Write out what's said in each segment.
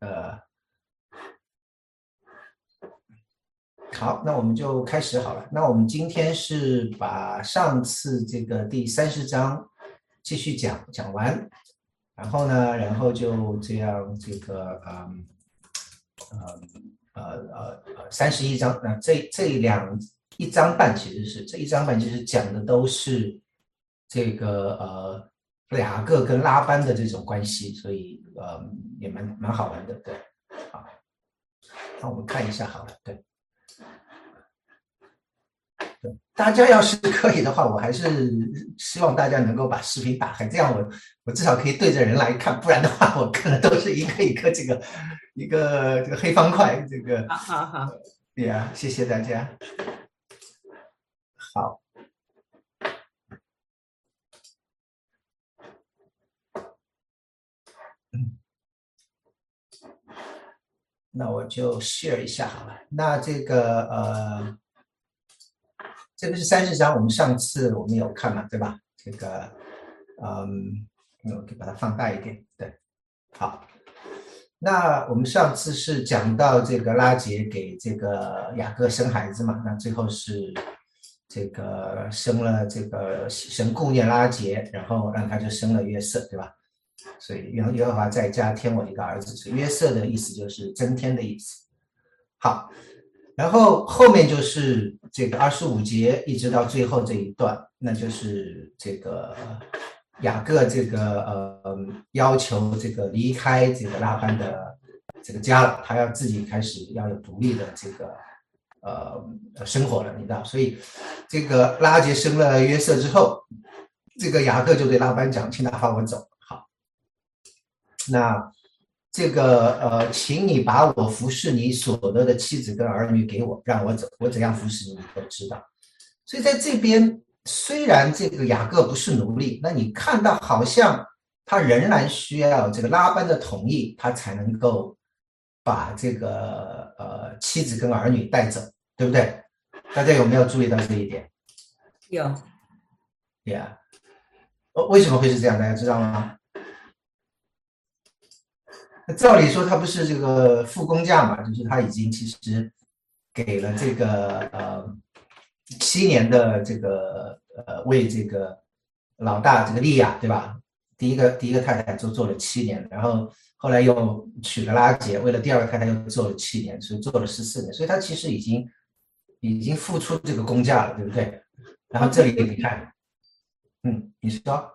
呃，好，那我们就开始好了。那我们今天是把上次这个第三十章继续讲讲完，然后呢，然后就这样这个嗯呃呃呃呃三十一章，那这这两一章半其实是这一章半其实讲的都是这个呃。两个跟拉班的这种关系，所以呃也蛮蛮好玩的，对，好，那我们看一下好了，对，对，大家要是可以的话，我还是希望大家能够把视频打开，这样我我至少可以对着人来看，不然的话我可能都是一个一个这个一个这个黑方块，这个，好好，对呀，谢谢大家，好。嗯那我就 share 一下好了。那这个呃，这个是三十章，我们上次我们有看嘛，对吧？这个嗯，我可以把它放大一点。对，好。那我们上次是讲到这个拉杰给这个雅各生孩子嘛？那最后是这个生了这个神顾念拉杰，然后让他就生了约瑟，对吧？所以约约和华再加添我一个儿子，是约瑟的意思就是增添的意思。好，然后后面就是这个二十五节一直到最后这一段，那就是这个雅各这个呃要求这个离开这个拉班的这个家了，他要自己开始要有独立的这个呃生活了，你知道？所以这个拉结生了约瑟之后，这个雅各就对拉班讲：“请他放我走。”那这个呃，请你把我服侍你所得的妻子跟儿女给我，让我怎，我怎样服侍你，你都知道。所以在这边，虽然这个雅各不是奴隶，那你看到好像他仍然需要这个拉班的同意，他才能够把这个呃妻子跟儿女带走，对不对？大家有没有注意到这一点？有，Yeah，为什么会是这样？大家知道吗？照理说他不是这个付工价嘛，就是他已经其实给了这个呃七年的这个呃为这个老大这个利亚对吧？第一个第一个太太就做了七年，然后后来又娶了拉杰，为了第二个太太又做了七年，所以做了十四年，所以他其实已经已经付出这个工价了，对不对？然后这里你看，嗯，你说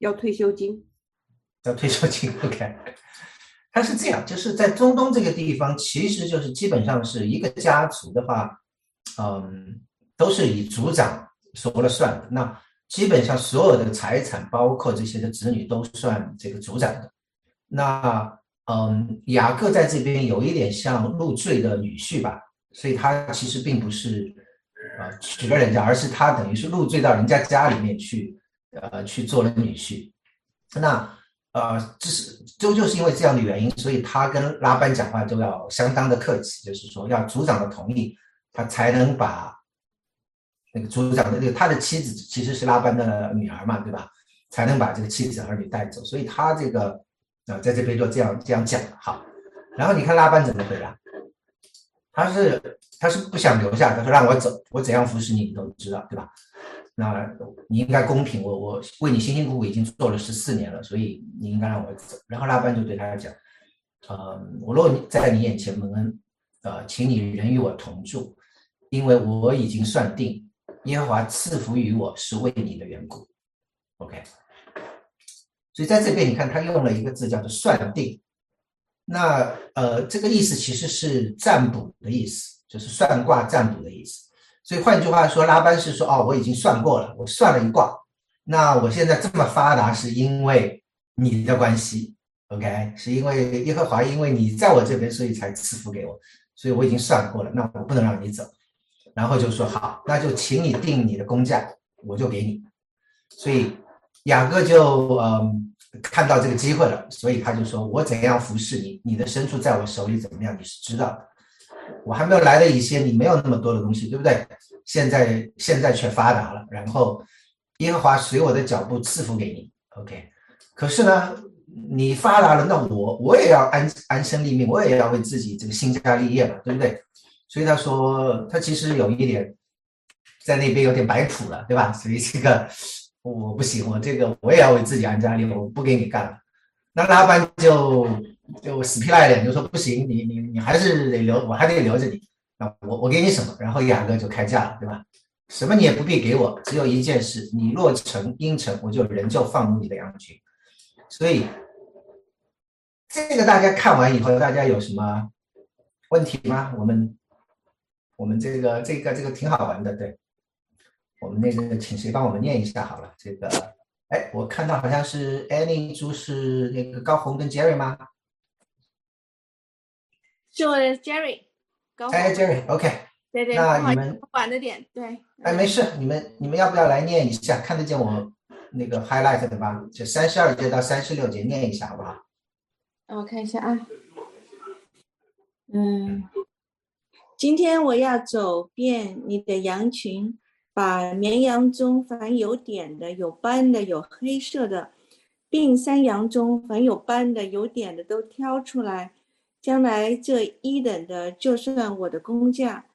要退休金，要退休金，OK。它是这样，就是在中东这个地方，其实就是基本上是一个家族的话，嗯，都是以族长说了算的。那基本上所有的财产，包括这些的子女，都算这个族长的。那嗯，雅各在这边有一点像入赘的女婿吧，所以他其实并不是呃娶了人家，而是他等于是入赘到人家家里面去，呃，去做了女婿。那。呃，这是就就是因为这样的原因，所以他跟拉班讲话都要相当的客气，就是说要族长的同意，他才能把那个组长的那个他的妻子其实是拉班的女儿嘛，对吧？才能把这个妻子儿女带走，所以他这个啊在这边就这样这样讲好。然后你看拉班怎么回答？他是他是不想留下，他说让我走，我怎样服侍你，你都知道，对吧？那你应该公平，我我为你辛辛苦苦已经做了十四年了，所以你应该让我走。然后拉班就对他讲：“呃，我若在你眼前蒙恩，呃，请你人与我同住，因为我已经算定，耶和华赐福于我是为你的缘故。”OK，所以在这边你看他用了一个字叫做“算定”，那呃这个意思其实是占卜的意思，就是算卦占卜的意思。所以换句话说，拉班是说：“哦，我已经算过了，我算了一卦。那我现在这么发达，是因为你的关系，OK？是因为耶和华，因为你在我这边，所以才赐福给我。所以我已经算过了，那我不能让你走。然后就说好，那就请你定你的工价，我就给你。所以雅各就嗯看到这个机会了，所以他就说我怎样服侍你，你的牲畜在我手里怎么样，你是知道的。”我还没有来的以前，你没有那么多的东西，对不对？现在现在却发达了，然后耶和华随我的脚步赐福给你，OK。可是呢，你发达了，那我我也要安安身立命，我也要为自己这个兴家立业嘛，对不对？所以他说他其实有一点在那边有点摆谱了，对吧？所以这个我不行，我这个我也要为自己安家立业，我不给你干了。那拉班就就死皮赖脸就说不行，你你你还是得留，我还得留着你。那我我给你什么？然后雅各就开价了，对吧？什么你也不必给我，只有一件事，你若成应承，我就仍旧放牧你的羊群。所以这个大家看完以后，大家有什么问题吗？我们我们这个这个这个挺好玩的，对。我们那个请谁帮我们念一下好了？这个，哎，我看到好像是 Annie 朱是那个高红跟 Jerry 吗？是我的 Jerry。哎，Jerry，OK。对对。那你们晚了点，对。哎，没事，你们你们要不要来念一下？看得见我那个 highlight 的吧？就三十二节到三十六节念一下，好不好？我看一下啊。嗯，今天我要走遍你的羊群。把绵羊中凡有点的、有斑的、有黑色的，并山羊中凡有斑的、有点的都挑出来。将来这一等的就算我的工价。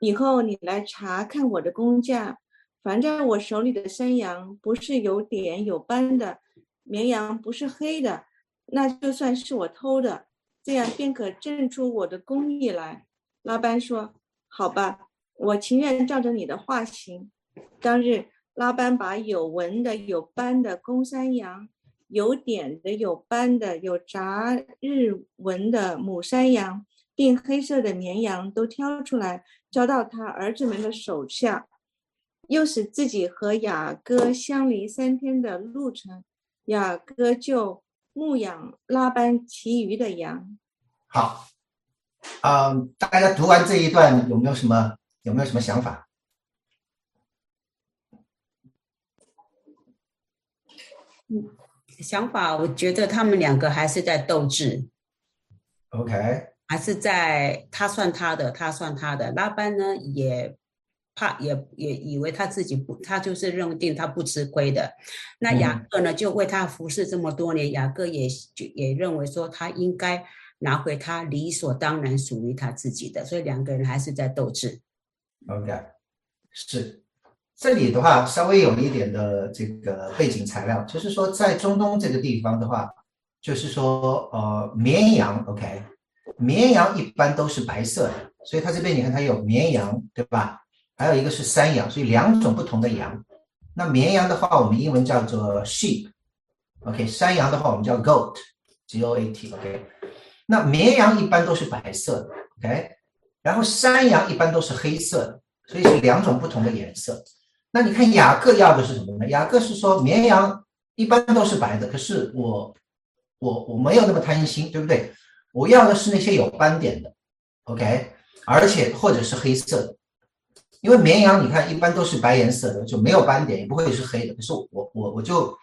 以后你来查看我的工价。凡在我手里的山羊不是有点有斑的，绵羊不是黑的，那就算是我偷的。这样便可证出我的工艺来。拉班说：“好吧。”我情愿照着你的话行。当日，拉班把有纹的、有斑的公山羊，有点的、有斑的、有杂日纹的母山羊，并黑色的绵羊都挑出来，交到他儿子们的手下，又使自己和雅各相离三天的路程。雅各就牧养拉班其余的羊。好，嗯，大家读完这一段有没有什么？有没有什么想法？嗯，想法，我觉得他们两个还是在斗智。OK，还是在他算他的，他算他的。拉班呢，也怕，也也以为他自己不，他就是认定他不吃亏的。那雅各呢，就为他服侍这么多年，雅各也就也认为说他应该拿回他理所当然属于他自己的，所以两个人还是在斗智。OK，是这里的话稍微有一点的这个背景材料，就是说在中东这个地方的话，就是说呃绵羊 OK，绵羊一般都是白色的，所以它这边你看它有绵羊对吧？还有一个是山羊，所以两种不同的羊。那绵羊的话，我们英文叫做 sheep，OK，山羊的话我们叫 goat，G O A T OK，那绵羊一般都是白色的 OK。然后山羊一般都是黑色的，所以是两种不同的颜色。那你看雅各要的是什么呢？雅各是说绵羊一般都是白的，可是我我我没有那么贪心，对不对？我要的是那些有斑点的，OK，而且或者是黑色的，因为绵羊你看一般都是白颜色的，就没有斑点，也不会是黑的。可是我我我就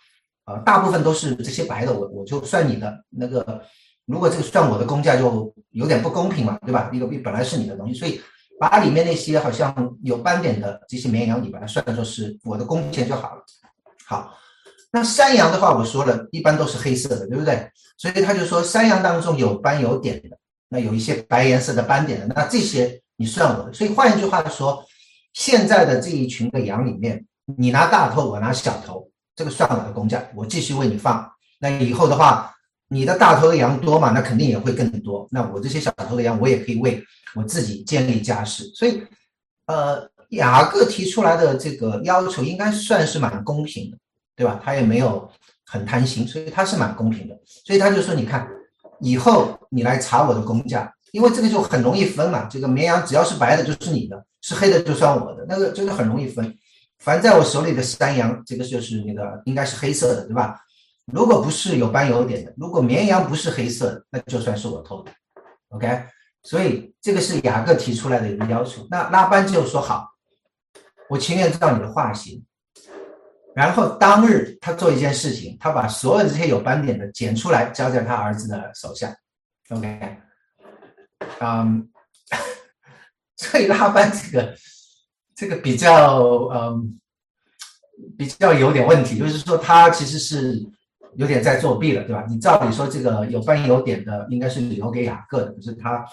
啊，大部分都是这些白的，我我就算你的那个。如果这个算我的工价就有点不公平嘛，对吧？那个本来是你的东西，所以把里面那些好像有斑点的这些绵羊，你把它算作是我的工钱就好了。好，那山羊的话，我说了一般都是黑色的，对不对？所以他就说山羊当中有斑有点的，那有一些白颜色的斑点的，那这些你算我的。所以换一句话说，现在的这一群的羊里面，你拿大头，我拿小头，这个算我的工价，我继续为你放。那以后的话。你的大头的羊多嘛？那肯定也会更多。那我这些小头的羊，我也可以为我自己建立家室。所以，呃，雅各提出来的这个要求应该算是蛮公平的，对吧？他也没有很贪心，所以他是蛮公平的。所以他就说：“你看，以后你来查我的工价，因为这个就很容易分嘛。这个绵羊只要是白的，就是你的；是黑的，就算我的。那个就是很容易分。凡在我手里的山羊，这个就是那个应该是黑色的，对吧？”如果不是有斑有点的，如果绵羊不是黑色的，那就算是我偷的，OK。所以这个是雅各提出来的一个要求。那拉班就说好，我情愿照你的话行。然后当日他做一件事情，他把所有这些有斑点的剪出来，交在他儿子的手下，OK。嗯，所以拉班这个这个比较嗯比较有点问题，就是说他其实是。有点在作弊了，对吧？你照理说这个有斑有点的应该是留给雅各的，可是他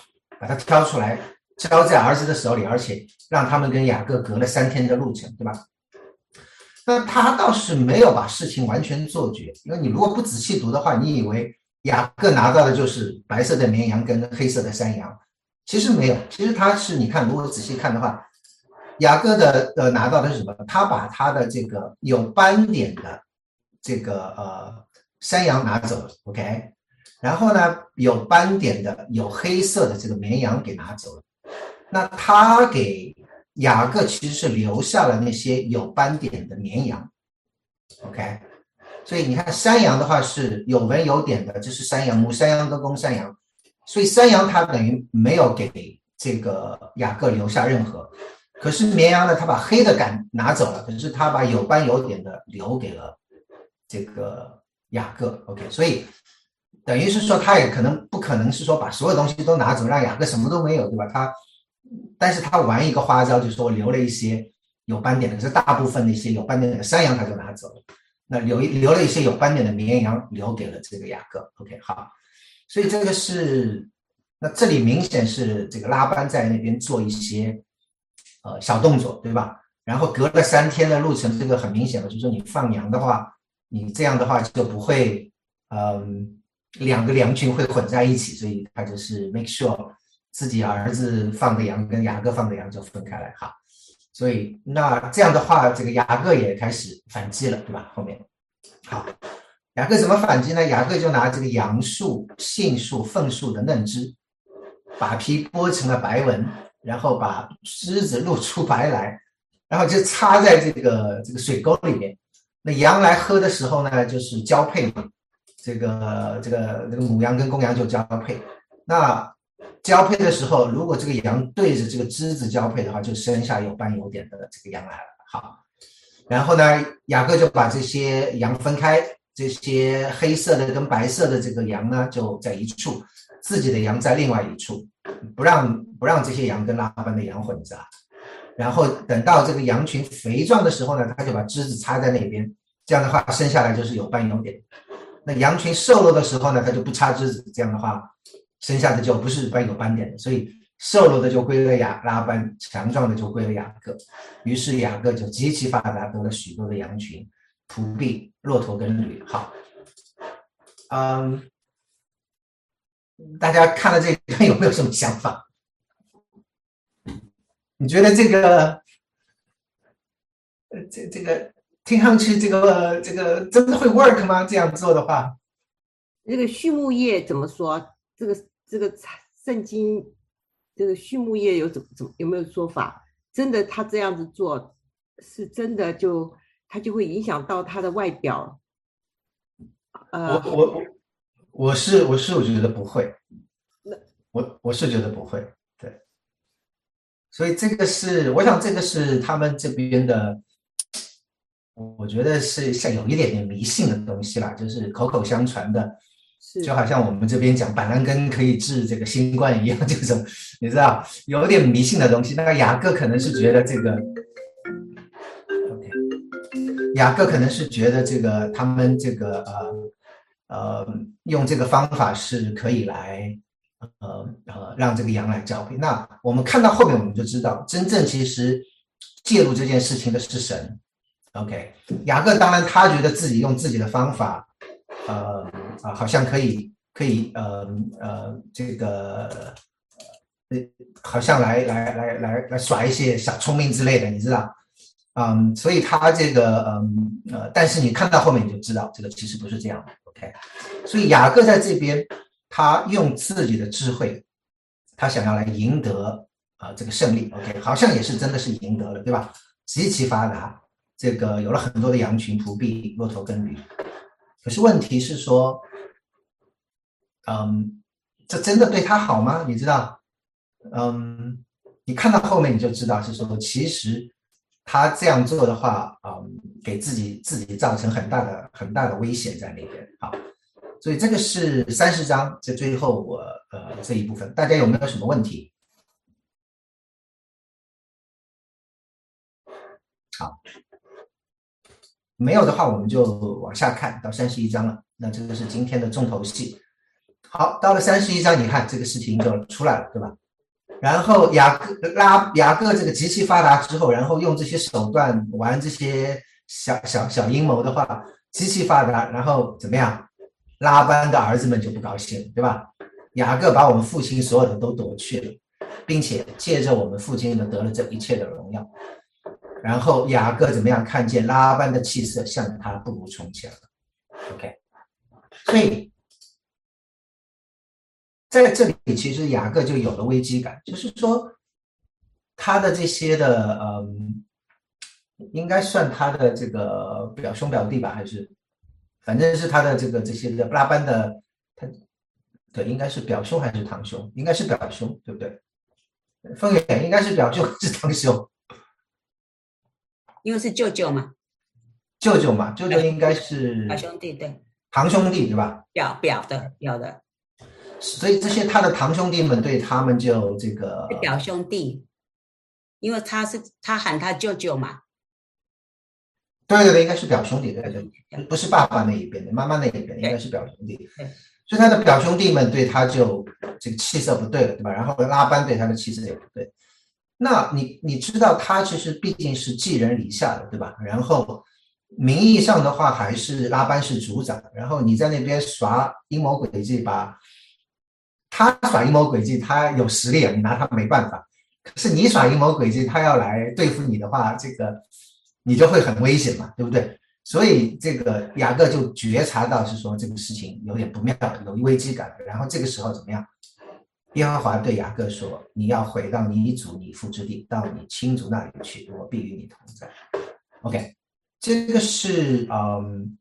把它挑出来交在儿子的手里，而且让他们跟雅各隔了三天的路程，对吧？那他倒是没有把事情完全做绝，因为你如果不仔细读的话，你以为雅各拿到的就是白色的绵羊跟黑色的山羊，其实没有，其实他是你看，如果仔细看的话，雅各的呃拿到的是什么？他把他的这个有斑点的这个呃山羊拿走了，OK，然后呢有斑点的有黑色的这个绵羊给拿走了，那他给。雅各其实是留下了那些有斑点的绵羊，OK，所以你看山羊的话是有纹有点的，这是山羊，母山羊跟公山羊，所以山羊它等于没有给这个雅各留下任何，可是绵羊呢，他把黑的赶拿走了，可是他把有斑有点的留给了这个雅各，OK，所以等于是说他也可能不可能是说把所有东西都拿走，让雅各什么都没有，对吧？他。但是他玩一个花招，就是说留了一些有斑点的，可是大部分那些有斑点的山羊他就拿走了，那留一留了一些有斑点的绵羊留给了这个雅各。OK，好，所以这个是，那这里明显是这个拉班在那边做一些呃小动作，对吧？然后隔了三天的路程，这个很明显的就是说你放羊的话，你这样的话就不会，嗯，两个羊群会混在一起，所以他就是 make sure。自己儿子放的羊跟雅各放的羊就分开来哈，所以那这样的话，这个雅各也开始反击了，对吧？后面好，雅各怎么反击呢？雅各就拿这个杨树、杏树、凤树的嫩枝，把皮剥成了白纹，然后把枝子露出白来，然后就插在这个这个水沟里面。那羊来喝的时候呢，就是交配嘛，这个这个这个母羊跟公羊就交配，那。交配的时候，如果这个羊对着这个枝子交配的话，就生下有斑有点的这个羊来了。好，然后呢，雅各就把这些羊分开，这些黑色的跟白色的这个羊呢就在一处，自己的羊在另外一处，不让不让这些羊跟拉班的羊混杂。然后等到这个羊群肥壮的时候呢，他就把枝子插在那边，这样的话生下来就是有斑有点。那羊群瘦弱的时候呢，它就不插枝子，这样的话。生下的就不是斑有斑点的，所以瘦弱的就归了雅拉班，强壮的就归了雅各。于是雅各就极其发达，得了许多的羊群、仆婢、骆驼跟驴。好，嗯，大家看了这个 有没有什么想法？你觉得这个，这这个听上去这个这个真的会 work 吗？这样做的话，那个畜牧业怎么说？这个？这个圣经，这个畜牧业有怎么怎么有没有说法？真的，他这样子做是真的，就他就会影响到他的外表。呃，我我我是我是我觉得不会，那我我是觉得不会，对。所以这个是，我想这个是他们这边的，我觉得是像有一点点迷信的东西啦，就是口口相传的。就好像我们这边讲板蓝根可以治这个新冠一样，这种你知道有点迷信的东西。那个雅各可能是觉得这个，OK，雅各可能是觉得这个他们这个呃呃用这个方法是可以来呃呃让这个羊来交配。那我们看到后面我们就知道，真正其实介入这件事情的是神。OK，雅各当然他觉得自己用自己的方法。呃啊，好像可以可以呃呃，这个呃，好像来来来来来耍一些小聪明之类的，你知道？嗯，所以他这个嗯呃，但是你看到后面你就知道，这个其实不是这样的。OK，所以雅各在这边，他用自己的智慧，他想要来赢得啊这个胜利。OK，好像也是真的是赢得了，对吧？极其发达，这个有了很多的羊群、仆婢、骆驼跟驴。可是问题是说，嗯，这真的对他好吗？你知道，嗯，你看到后面你就知道是说，其实他这样做的话，嗯，给自己自己造成很大的很大的危险在那边。好，所以这个是三十章，这最后我呃这一部分，大家有没有什么问题？好。没有的话，我们就往下看到三十一章了。那这个是今天的重头戏。好，到了三十一章，你看这个事情就出来了，对吧？然后雅各拉雅各这个极其发达之后，然后用这些手段玩这些小小小阴谋的话，极其发达，然后怎么样？拉班的儿子们就不高兴，对吧？雅各把我们父亲所有的都夺去了，并且借着我们父亲的得了这一切的荣耀。然后雅各怎么样？看见拉班的气色像他不如从前了。OK，所以在这里其实雅各就有了危机感，就是说他的这些的，嗯，应该算他的这个表兄表弟吧，还是反正是他的这个这些的拉班的他。对，应该是表兄还是堂兄？应该是表兄，对不对？丰远应该是表兄是堂兄，因为是舅舅嘛。舅舅嘛，舅舅应该是表兄弟，对。堂兄弟对吧？表表的表的。所以这些他的堂兄弟们对他们就这个表兄弟，因为他是他喊他舅舅嘛。对对对，应该是表兄弟，对对，不是爸爸那一边的，妈妈那一边应该是表兄弟。所以他的表兄弟们对他就这个气色不对了，对吧？然后拉班对他的气色也不对。那你你知道他其实毕竟是寄人篱下的，对吧？然后名义上的话还是拉班是组长，然后你在那边耍阴谋诡计吧？他耍阴谋诡计，他有实力，你拿他没办法。可是你耍阴谋诡计，他要来对付你的话，这个你就会很危险嘛，对不对？所以这个雅各就觉察到是说这个事情有点不妙，有危机感。然后这个时候怎么样？耶和华对雅各说：“你要回到你祖你父之地，到你亲族那里去，我必与你同在。” OK，这个是嗯，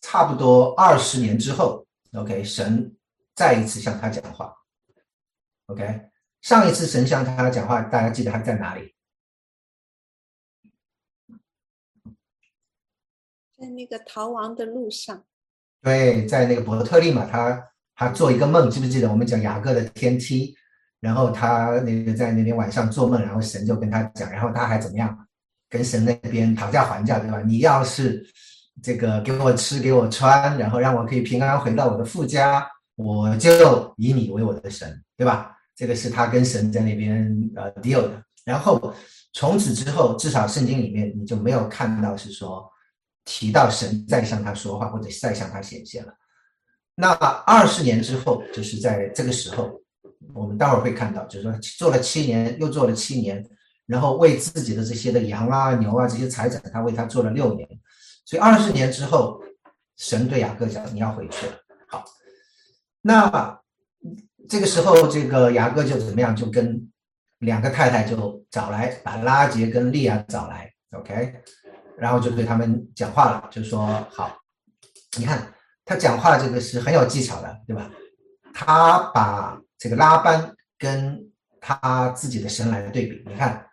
差不多二十年之后，OK，神再一次向他讲话。OK，上一次神向他讲话，大家记得他在哪里？在那个逃亡的路上，对，在那个伯特利嘛，他他做一个梦，记不记得我们讲雅各的天梯？然后他那个在那边晚上做梦，然后神就跟他讲，然后他还怎么样？跟神那边讨价还价，对吧？你要是这个给我吃，给我穿，然后让我可以平安回到我的父家，我就以你为我的神，对吧？这个是他跟神在那边呃 deal 的。然后从此之后，至少圣经里面你就没有看到是说。提到神在向他说话，或者在向他显现了。那二十年之后，就是在这个时候，我们待会儿会看到，就是说做了七年，又做了七年，然后为自己的这些的羊啊、牛啊这些财产，他为他做了六年。所以二十年之后，神对雅各讲：“你要回去了。”好，那这个时候，这个雅各就怎么样？就跟两个太太就找来，把拉杰跟利亚找来。OK。然后就对他们讲话了，就说好，你看他讲话这个是很有技巧的，对吧？他把这个拉班跟他自己的神来对比，你看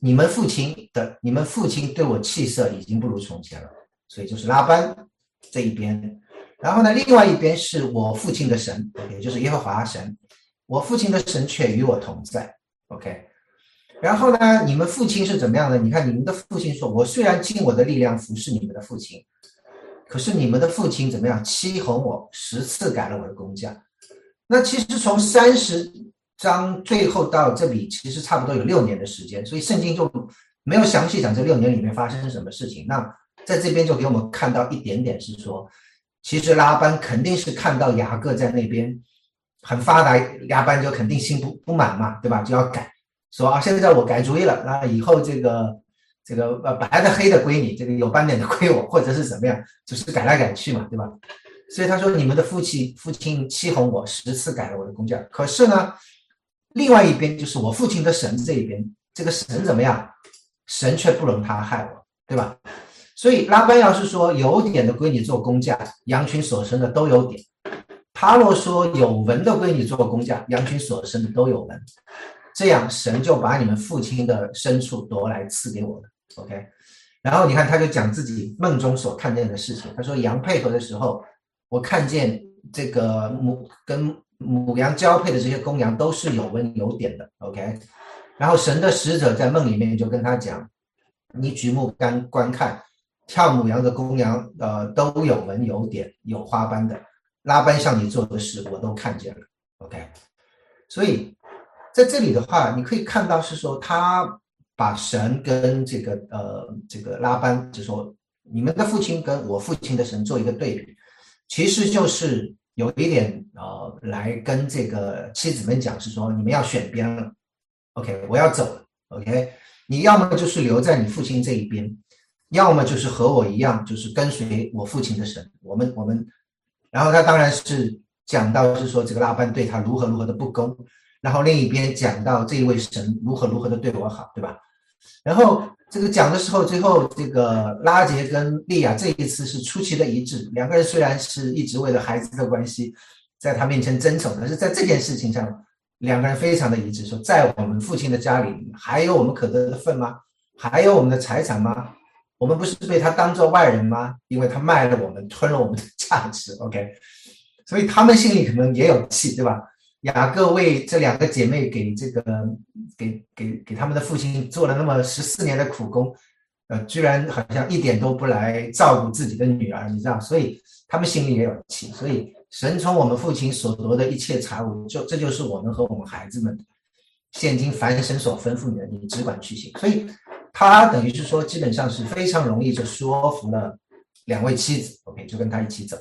你们父亲的，你们父亲对我气色已经不如从前了，所以就是拉班这一边。然后呢，另外一边是我父亲的神，也就是耶和华神，我父亲的神却与我同在。OK。然后呢？你们父亲是怎么样的？你看，你们的父亲说：“我虽然尽我的力量服侍你们的父亲，可是你们的父亲怎么样？欺哄我，十次改了我的工价。”那其实从三十章最后到这里，其实差不多有六年的时间，所以圣经就没有详细讲这六年里面发生什么事情。那在这边就给我们看到一点点，是说，其实拉班肯定是看到雅各在那边很发达，拉班就肯定心不不满嘛，对吧？就要改。说啊，现在我改主意了，那以后这个这个呃白的黑的归你，这个有斑点的 归我，或者是怎么样，就是改来改去嘛，对吧？所以他说你们的父亲父亲欺哄我十次改了我的工价，可是呢，另外一边就是我父亲的神这一边，这个神怎么样？神却不容他害我，对吧？所以拉班要是说有点的归你做工价，羊群所生的都有点；他若说有纹的归你做工价，羊群所生的都有纹。这样，神就把你们父亲的牲畜夺来赐给我们。OK，然后你看，他就讲自己梦中所看见的事情。他说，羊配合的时候，我看见这个母跟母羊交配的这些公羊都是有纹有点的。OK，然后神的使者在梦里面就跟他讲：“你举目观观看，跳母羊的公羊，呃，都有纹有点有花斑的。拉班向你做的事，我都看见了。OK，所以在这里的话，你可以看到是说他把神跟这个呃这个拉班，就说你们的父亲跟我父亲的神做一个对比，其实就是有一点呃来跟这个妻子们讲是说你们要选边了。OK，我要走了。OK，你要么就是留在你父亲这一边，要么就是和我一样，就是跟随我父亲的神。我们我们。然后他当然是讲到是说这个拉班对他如何如何的不公，然后另一边讲到这一位神如何如何的对我好，对吧？然后这个讲的时候，最后这个拉杰跟利亚这一次是出奇的一致，两个人虽然是一直为了孩子的关系在他面前争宠，但是在这件事情上，两个人非常的一致，说在我们父亲的家里还有我们可得的份吗？还有我们的财产吗？我们不是被他当做外人吗？因为他卖了我们，吞了我们的价值。OK，所以他们心里可能也有气，对吧？雅各为这两个姐妹给这个给给给他们的父亲做了那么十四年的苦工，呃，居然好像一点都不来照顾自己的女儿，你知道？所以他们心里也有气。所以神从我们父亲所夺的一切财物，就这就是我们和我们孩子们现今凡神所吩咐你的，你只管去行。所以。他等于是说，基本上是非常容易就说服了两位妻子，OK，就跟他一起走。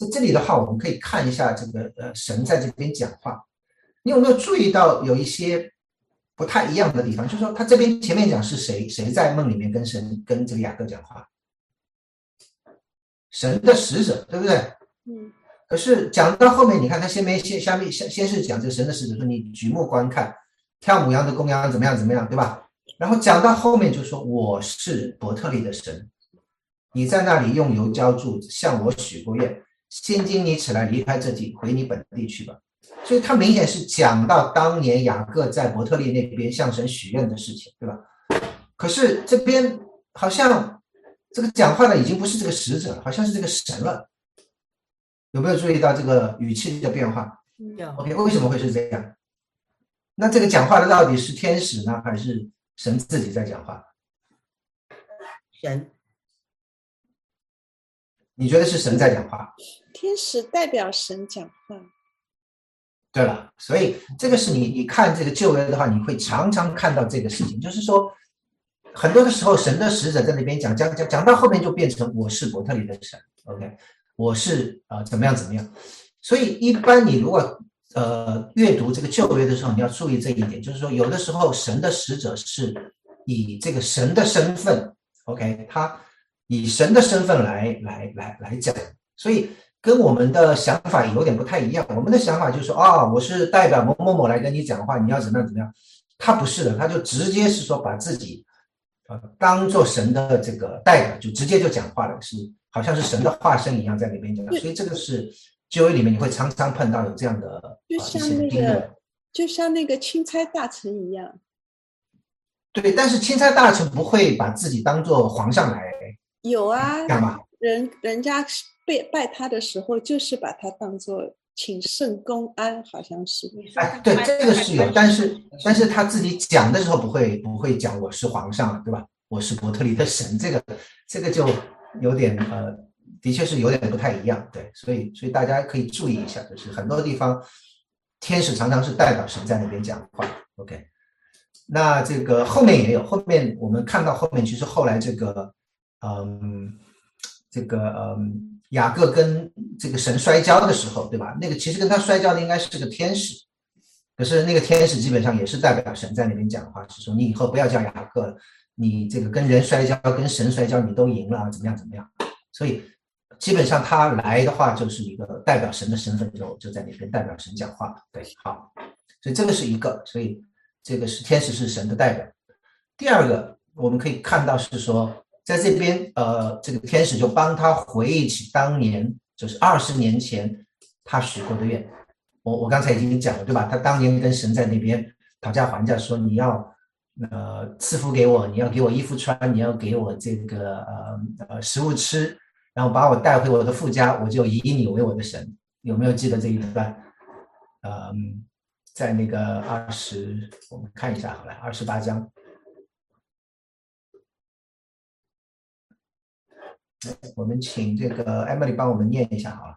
好，在这里的话，我们可以看一下这个呃，神在这边讲话，你有没有注意到有一些不太一样的地方？就是说，他这边前面讲是谁谁在梦里面跟神跟这个雅各讲话？神的使者，对不对？嗯。可是讲到后面，你看他先没先下面先先是讲这个神的使者说，你举目观看。跳母羊的公羊怎么样？怎么样，对吧？然后讲到后面就说我是伯特利的神，你在那里用油浇筑，向我许过愿。现今你起来离开这地，回你本地去吧。所以他明显是讲到当年雅各在伯特利那边向神许愿的事情，对吧？可是这边好像这个讲话的已经不是这个使者了，好像是这个神了。有没有注意到这个语气的变化？有。OK，为什么会是这样？那这个讲话的到底是天使呢，还是神自己在讲话？神，你觉得是神在讲话？天使代表神讲话。对了，所以这个是你你看这个旧约的话，你会常常看到这个事情，就是说很多的时候，神的使者在那边讲讲讲讲到后面就变成我是伯特利的神，OK，我是啊怎么样怎么样，所以一般你如果。呃，阅读这个旧约的时候，你要注意这一点，就是说，有的时候神的使者是以这个神的身份，OK，他以神的身份来来来来讲，所以跟我们的想法有点不太一样。我们的想法就是说，啊，我是代表某某某来跟你讲话，你要怎么样怎么样。他不是的，他就直接是说把自己呃当做神的这个代表，就直接就讲话了，是好像是神的化身一样在里面讲。所以这个是。就业里面你会常常碰到有这样的，就像那个，就像那个钦差大臣一样。对，但是钦差大臣不会把自己当做皇上来。有啊，干嘛？人人家拜拜他的时候，就是把他当做请圣公安，好像是。哎，对，这个是有，但是但是他自己讲的时候不会不会讲我是皇上，对吧？我是伯特利的神，这个这个就有点呃。的确是有点不太一样，对，所以所以大家可以注意一下，就是很多地方天使常常是代表神在那边讲话，OK。那这个后面也有，后面我们看到后面，其实后来这个，嗯，这个嗯，雅各跟这个神摔跤的时候，对吧？那个其实跟他摔跤的应该是个天使，可是那个天使基本上也是代表神在那边讲话，是说你以后不要叫雅各了，你这个跟人摔跤、跟神摔跤，你都赢了，怎么样怎么样？所以。基本上他来的话，就是一个代表神的身份，就就在那边代表神讲话。对，好，所以这个是一个，所以这个是天使是神的代表。第二个，我们可以看到是说，在这边，呃，这个天使就帮他回忆起当年，就是二十年前他许过的愿。我我刚才已经讲了，对吧？他当年跟神在那边讨价还价，说你要呃赐福给我，你要给我衣服穿，你要给我这个呃呃食物吃。然后把我带回我的父家，我就以你为我的神。有没有记得这一段？嗯，在那个二十，我们看一下好了，二十八章。我们请这个 Emily 帮我们念一下好了。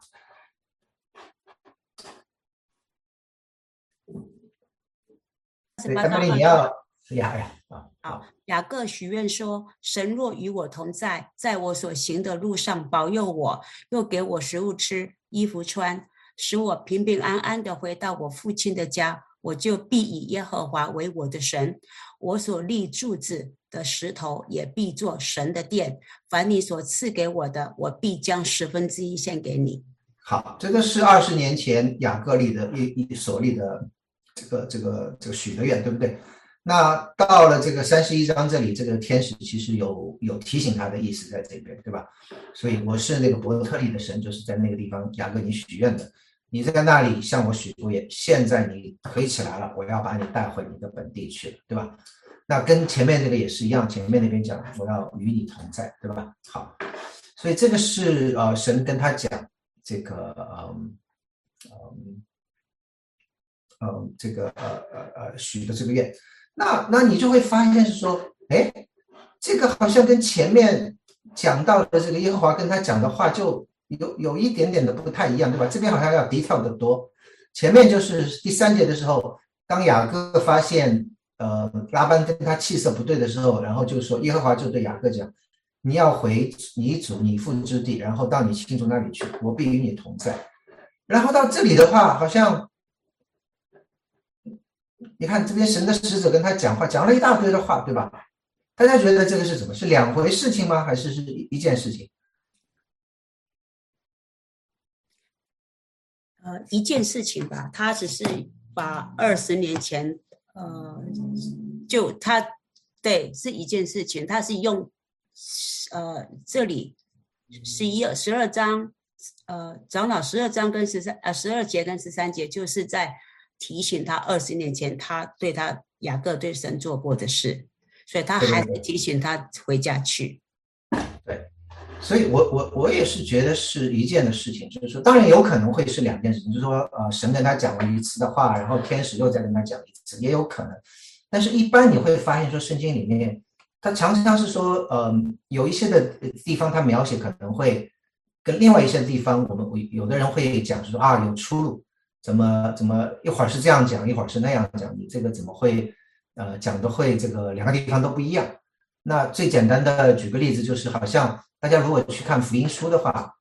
对，Emily 你要呀呀啊。好，雅各许愿说：“神若与我同在，在我所行的路上保佑我，又给我食物吃、衣服穿，使我平平安安的回到我父亲的家，我就必以耶和华为我的神。我所立柱子的石头也必做神的殿。凡你所赐给我的，我必将十分之一献给你。”好，这个是二十年前雅各立的一一所立的这个这个这个许的愿，对不对？那到了这个三十一章这里，这个天使其实有有提醒他的意思在这边，对吧？所以我是那个伯特利的神，就是在那个地方雅各你许愿的，你在那里向我许过愿，现在你可以起来了，我要把你带回你的本地去了，对吧？那跟前面那个也是一样，前面那边讲我要与你同在，对吧？好，所以这个是呃神跟他讲这个嗯嗯嗯这个呃呃呃许的这个愿。那那你就会发现是说，哎，这个好像跟前面讲到的这个耶和华跟他讲的话就有有一点点的不太一样，对吧？这边好像要低跳的多。前面就是第三节的时候，当雅各发现呃拉班跟他气色不对的时候，然后就说耶和华就对雅各讲，你要回你祖你父之地，然后到你亲族那里去，我必与你同在。然后到这里的话，好像。你看这边神的使者跟他讲话，讲了一大堆的话，对吧？大家觉得这个是什么？是两回事情吗？还是是一一件事情？呃，一件事情吧。他只是把二十年前，呃，就他对是一件事情，他是用呃这里十一二十二章，呃长老十二章跟十三呃十二节跟十三节，就是在。提醒他二十年前他对他雅各对神做过的事，所以他还是提醒他回家去。对，所以我我我也是觉得是一件的事情，就是说，当然有可能会是两件事情，就是说，呃，神跟他讲了一次的话，然后天使又再跟他讲一次，也有可能。但是，一般你会发现说，圣经里面他常常是说，呃，有一些的地方他描写可能会跟另外一些地方，我们我有的人会讲说啊有出入。怎么怎么一会儿是这样讲，一会儿是那样讲，你这个怎么会，呃，讲的会这个两个地方都不一样？那最简单的举个例子，就是好像大家如果去看福音书的话，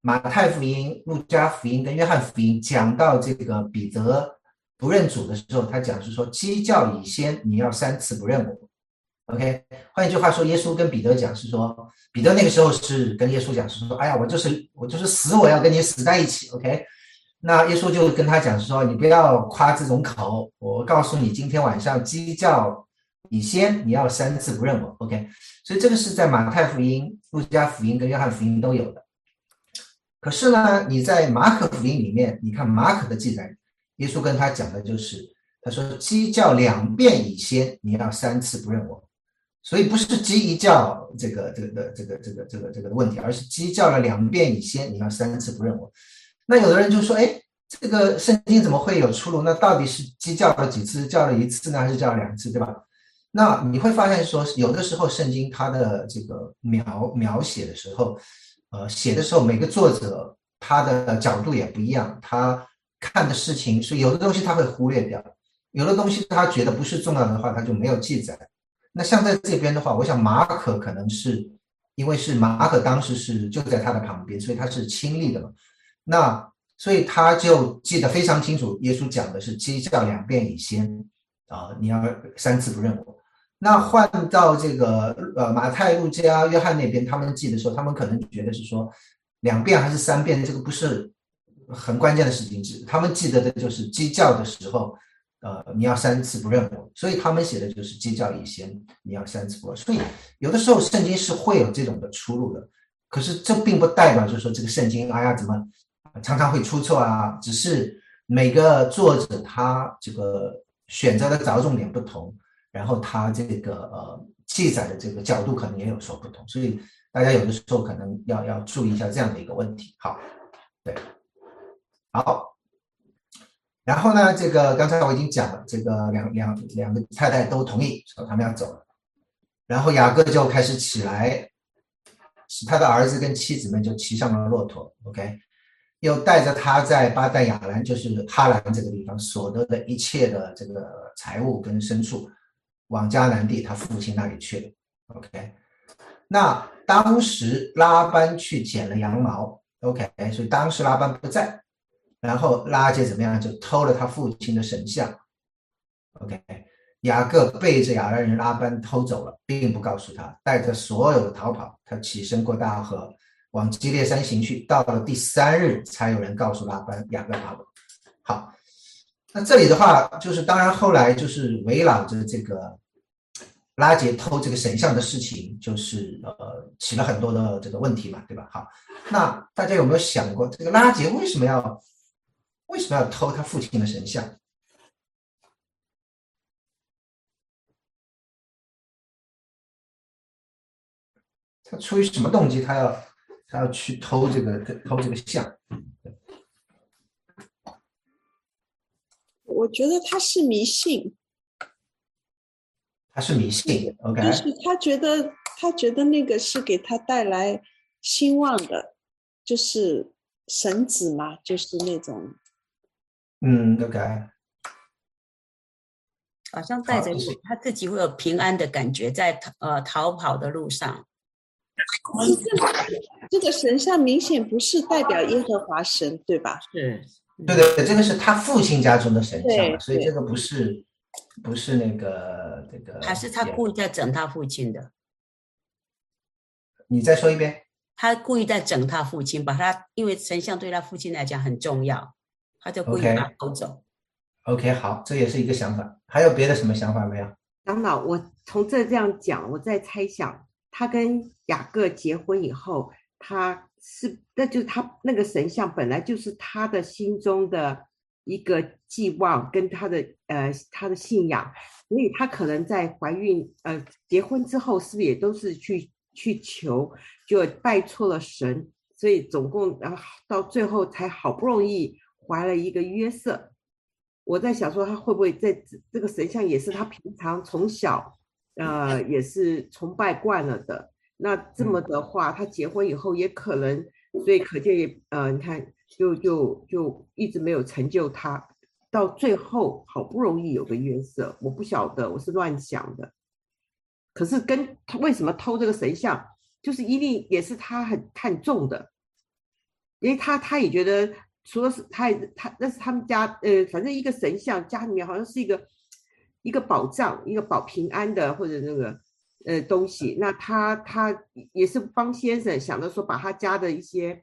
马太福音、路加福音跟约翰福音讲到这个彼得不认主的时候，他讲是说鸡叫以先，你要三次不认我。OK，换一句话说，耶稣跟彼得讲是说，彼得那个时候是跟耶稣讲是说，哎呀，我就是我就是死，我要跟你死在一起。OK。那耶稣就跟他讲是说：“你不要夸这种口，我告诉你，今天晚上鸡叫以先，你要三次不认我。”OK，所以这个是在马太福音、路加福音跟约翰福音都有的。可是呢，你在马可福音里面，你看马可的记载，耶稣跟他讲的就是，他说鸡叫两遍以先，你要三次不认我。所以不是鸡一叫这个这个这个这个这个这个问题，而是鸡叫了两遍以先，你要三次不认我。那有的人就说：“哎，这个圣经怎么会有出入？那到底是鸡叫了几次？叫了一次呢，还是叫了两次，对吧？”那你会发现说，有的时候圣经它的这个描描写的时候，呃，写的时候每个作者他的角度也不一样，他看的事情是有的东西他会忽略掉，有的东西他觉得不是重要的话，他就没有记载。那像在这边的话，我想马可可能是因为是马可当时是就在他的旁边，所以他是亲历的嘛。那所以他就记得非常清楚，耶稣讲的是鸡叫两遍以先啊，你要三次不认我。那换到这个呃马太、路加、约翰那边，他们记的时候，他们可能觉得是说两遍还是三遍，这个不是很关键的事情，只他们记得的就是鸡叫的时候，呃你要三次不认我，所以他们写的就是鸡叫以前你要三次不认。所以有的时候圣经是会有这种的出入的，可是这并不代表就是说这个圣经哎呀怎么。常常会出错啊，只是每个作者他这个选择的着重点不同，然后他这个呃记载的这个角度可能也有所不同，所以大家有的时候可能要要注意一下这样的一个问题。好，对，好，然后呢，这个刚才我已经讲了，这个两两两个太太都同意说他们要走了，然后雅各就开始起来，使他的儿子跟妻子们就骑上了骆驼，OK，又带着他在巴旦亚兰，就是哈兰这个地方所得的一切的这个财物跟牲畜，往迦南地他父亲那里去了，OK。那当时拉班去剪了羊毛，OK，所以当时拉班不在，然后拉杰怎么样？就偷了他父亲的神像，OK，雅各背着亚兰人拉班偷走了，并不告诉他，带着所有的逃跑，他起身过大河，往基列山行去，到了第三日才有人告诉拉班雅各跑了。好，那这里的话就是当然后来就是围绕着这个。拉杰偷这个神像的事情，就是呃起了很多的这个问题嘛，对吧？好，那大家有没有想过，这个拉杰为什么要为什么要偷他父亲的神像？他出于什么动机？他要他要去偷这个偷这个像？我觉得他是迷信。他是迷信，OK，就是他觉得他觉得那个是给他带来兴旺的，就是神子嘛，就是那种，嗯，OK，好像带着他自己会有平安的感觉，在逃呃逃跑的路上。这个神像明显不是代表耶和华神，对吧？是，对对对，这个是他父亲家中的神像，所以这个不是。不是那个这个，还是他故意在整他父亲的？你再说一遍。他故意在整他父亲，把他因为神像对他父亲来讲很重要，他就故意把偷走。OK，好，这也是一个想法。还有别的什么想法没有？长老，我从这这样讲，我在猜想，他跟雅各结婚以后，他是那就是他那个神像本来就是他的心中的。一个寄望跟他的呃他的信仰，所以他可能在怀孕呃结婚之后，是不是也都是去去求，就拜错了神，所以总共然后到最后才好不容易怀了一个约瑟。我在想说他会不会在这个神像也是他平常从小呃也是崇拜惯了的，那这么的话，他结婚以后也可能，所以可见也呃你看。就就就一直没有成就他，到最后好不容易有个约瑟，我不晓得，我是乱想的。可是跟他为什么偷这个神像，就是一定也是他很看重的，因为他他也觉得，除了是他他那是他们家呃，反正一个神像家里面好像是一个一个保障，一个保平安的或者那个呃东西。那他他也是帮先生想着说，把他家的一些。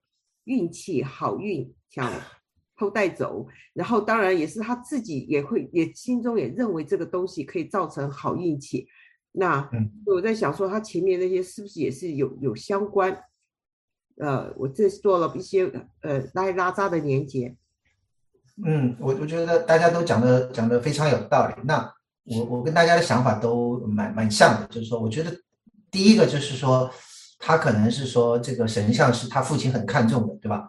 运气好运想 偷带走，然后当然也是他自己也会也心中也认为这个东西可以造成好运气。那我在想说，他前面那些是不是也是有有相关？呃，我这做了一些呃拉拉扎的连接。嗯，我我觉得大家都讲的讲的非常有道理。那我我跟大家的想法都蛮蛮像的，就是说，我觉得第一个就是说。他可能是说这个神像是他父亲很看重的，对吧？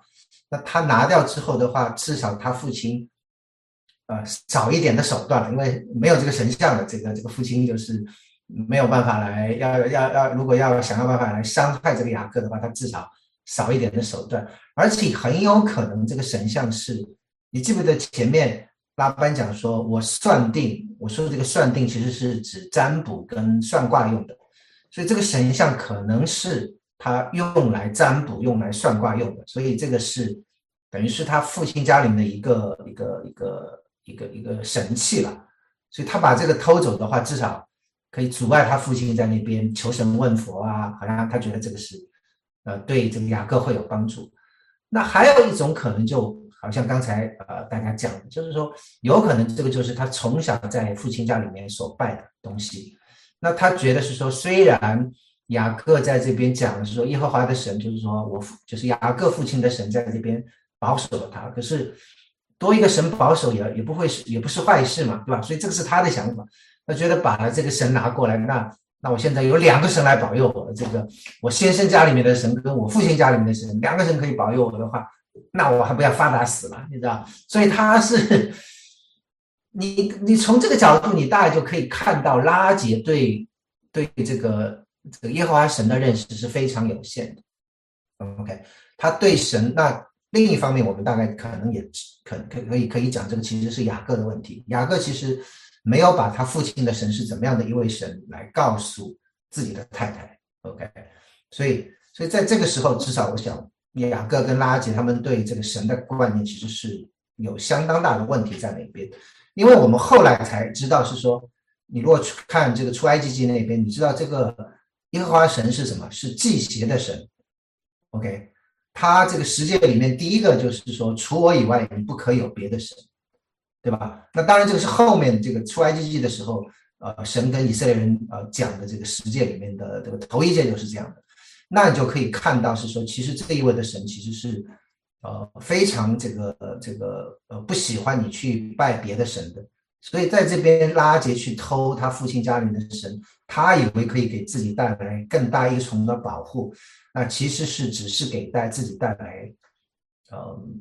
那他拿掉之后的话，至少他父亲，呃，少一点的手段了，因为没有这个神像的，这个这个父亲就是没有办法来要要要，如果要想要办法来伤害这个雅各的话，他至少少一点的手段，而且很有可能这个神像是，你记不记得前面拉班讲说，我算定，我说这个算定其实是指占卜跟算卦用的。所以这个神像可能是他用来占卜、用来算卦用的，所以这个是等于是他父亲家里面的一个一个一个一个一个神器了。所以他把这个偷走的话，至少可以阻碍他父亲在那边求神问佛啊，好像他觉得这个是呃对这个雅各会有帮助。那还有一种可能，就好像刚才呃大家讲，就是说有可能这个就是他从小在父亲家里面所拜的东西。那他觉得是说，虽然雅各在这边讲的是说耶和华的神，就是说我父就是雅各父亲的神在这边保守了他，可是多一个神保守也也不会是也不是坏事嘛，对吧？所以这个是他的想法，他觉得把这个神拿过来，那那我现在有两个神来保佑我，这个我先生家里面的神跟我父亲家里面的神，两个神可以保佑我的话，那我还不要发达死了，你知道？所以他是。你你从这个角度，你大概就可以看到拉杰对对这个这个耶和华神的认识是非常有限的。OK，他对神那另一方面，我们大概可能也可可可以可以讲，这个其实是雅各的问题。雅各其实没有把他父亲的神是怎么样的一位神来告诉自己的太太。OK，所以所以在这个时候，至少我想雅各跟拉杰他们对这个神的观念其实是有相当大的问题在那边，因为我们后来才知道是说，你如果去看这个出埃及记那边，你知道这个耶和华神是什么？是祭邪的神。OK，他这个世界里面第一个就是说，除我以外，你不可以有别的神，对吧？那当然，这个是后面这个出埃及记的时候，呃，神跟以色列人呃讲的这个十诫里面的这个头一诫就是这样的。那你就可以看到是说，其实这一位的神其实是呃非常这个这个呃不喜欢你去拜别的神的。所以在这边拉杰去偷他父亲家里面的神，他以为可以给自己带来更大一重的保护。那其实是只是给带自己带来，呃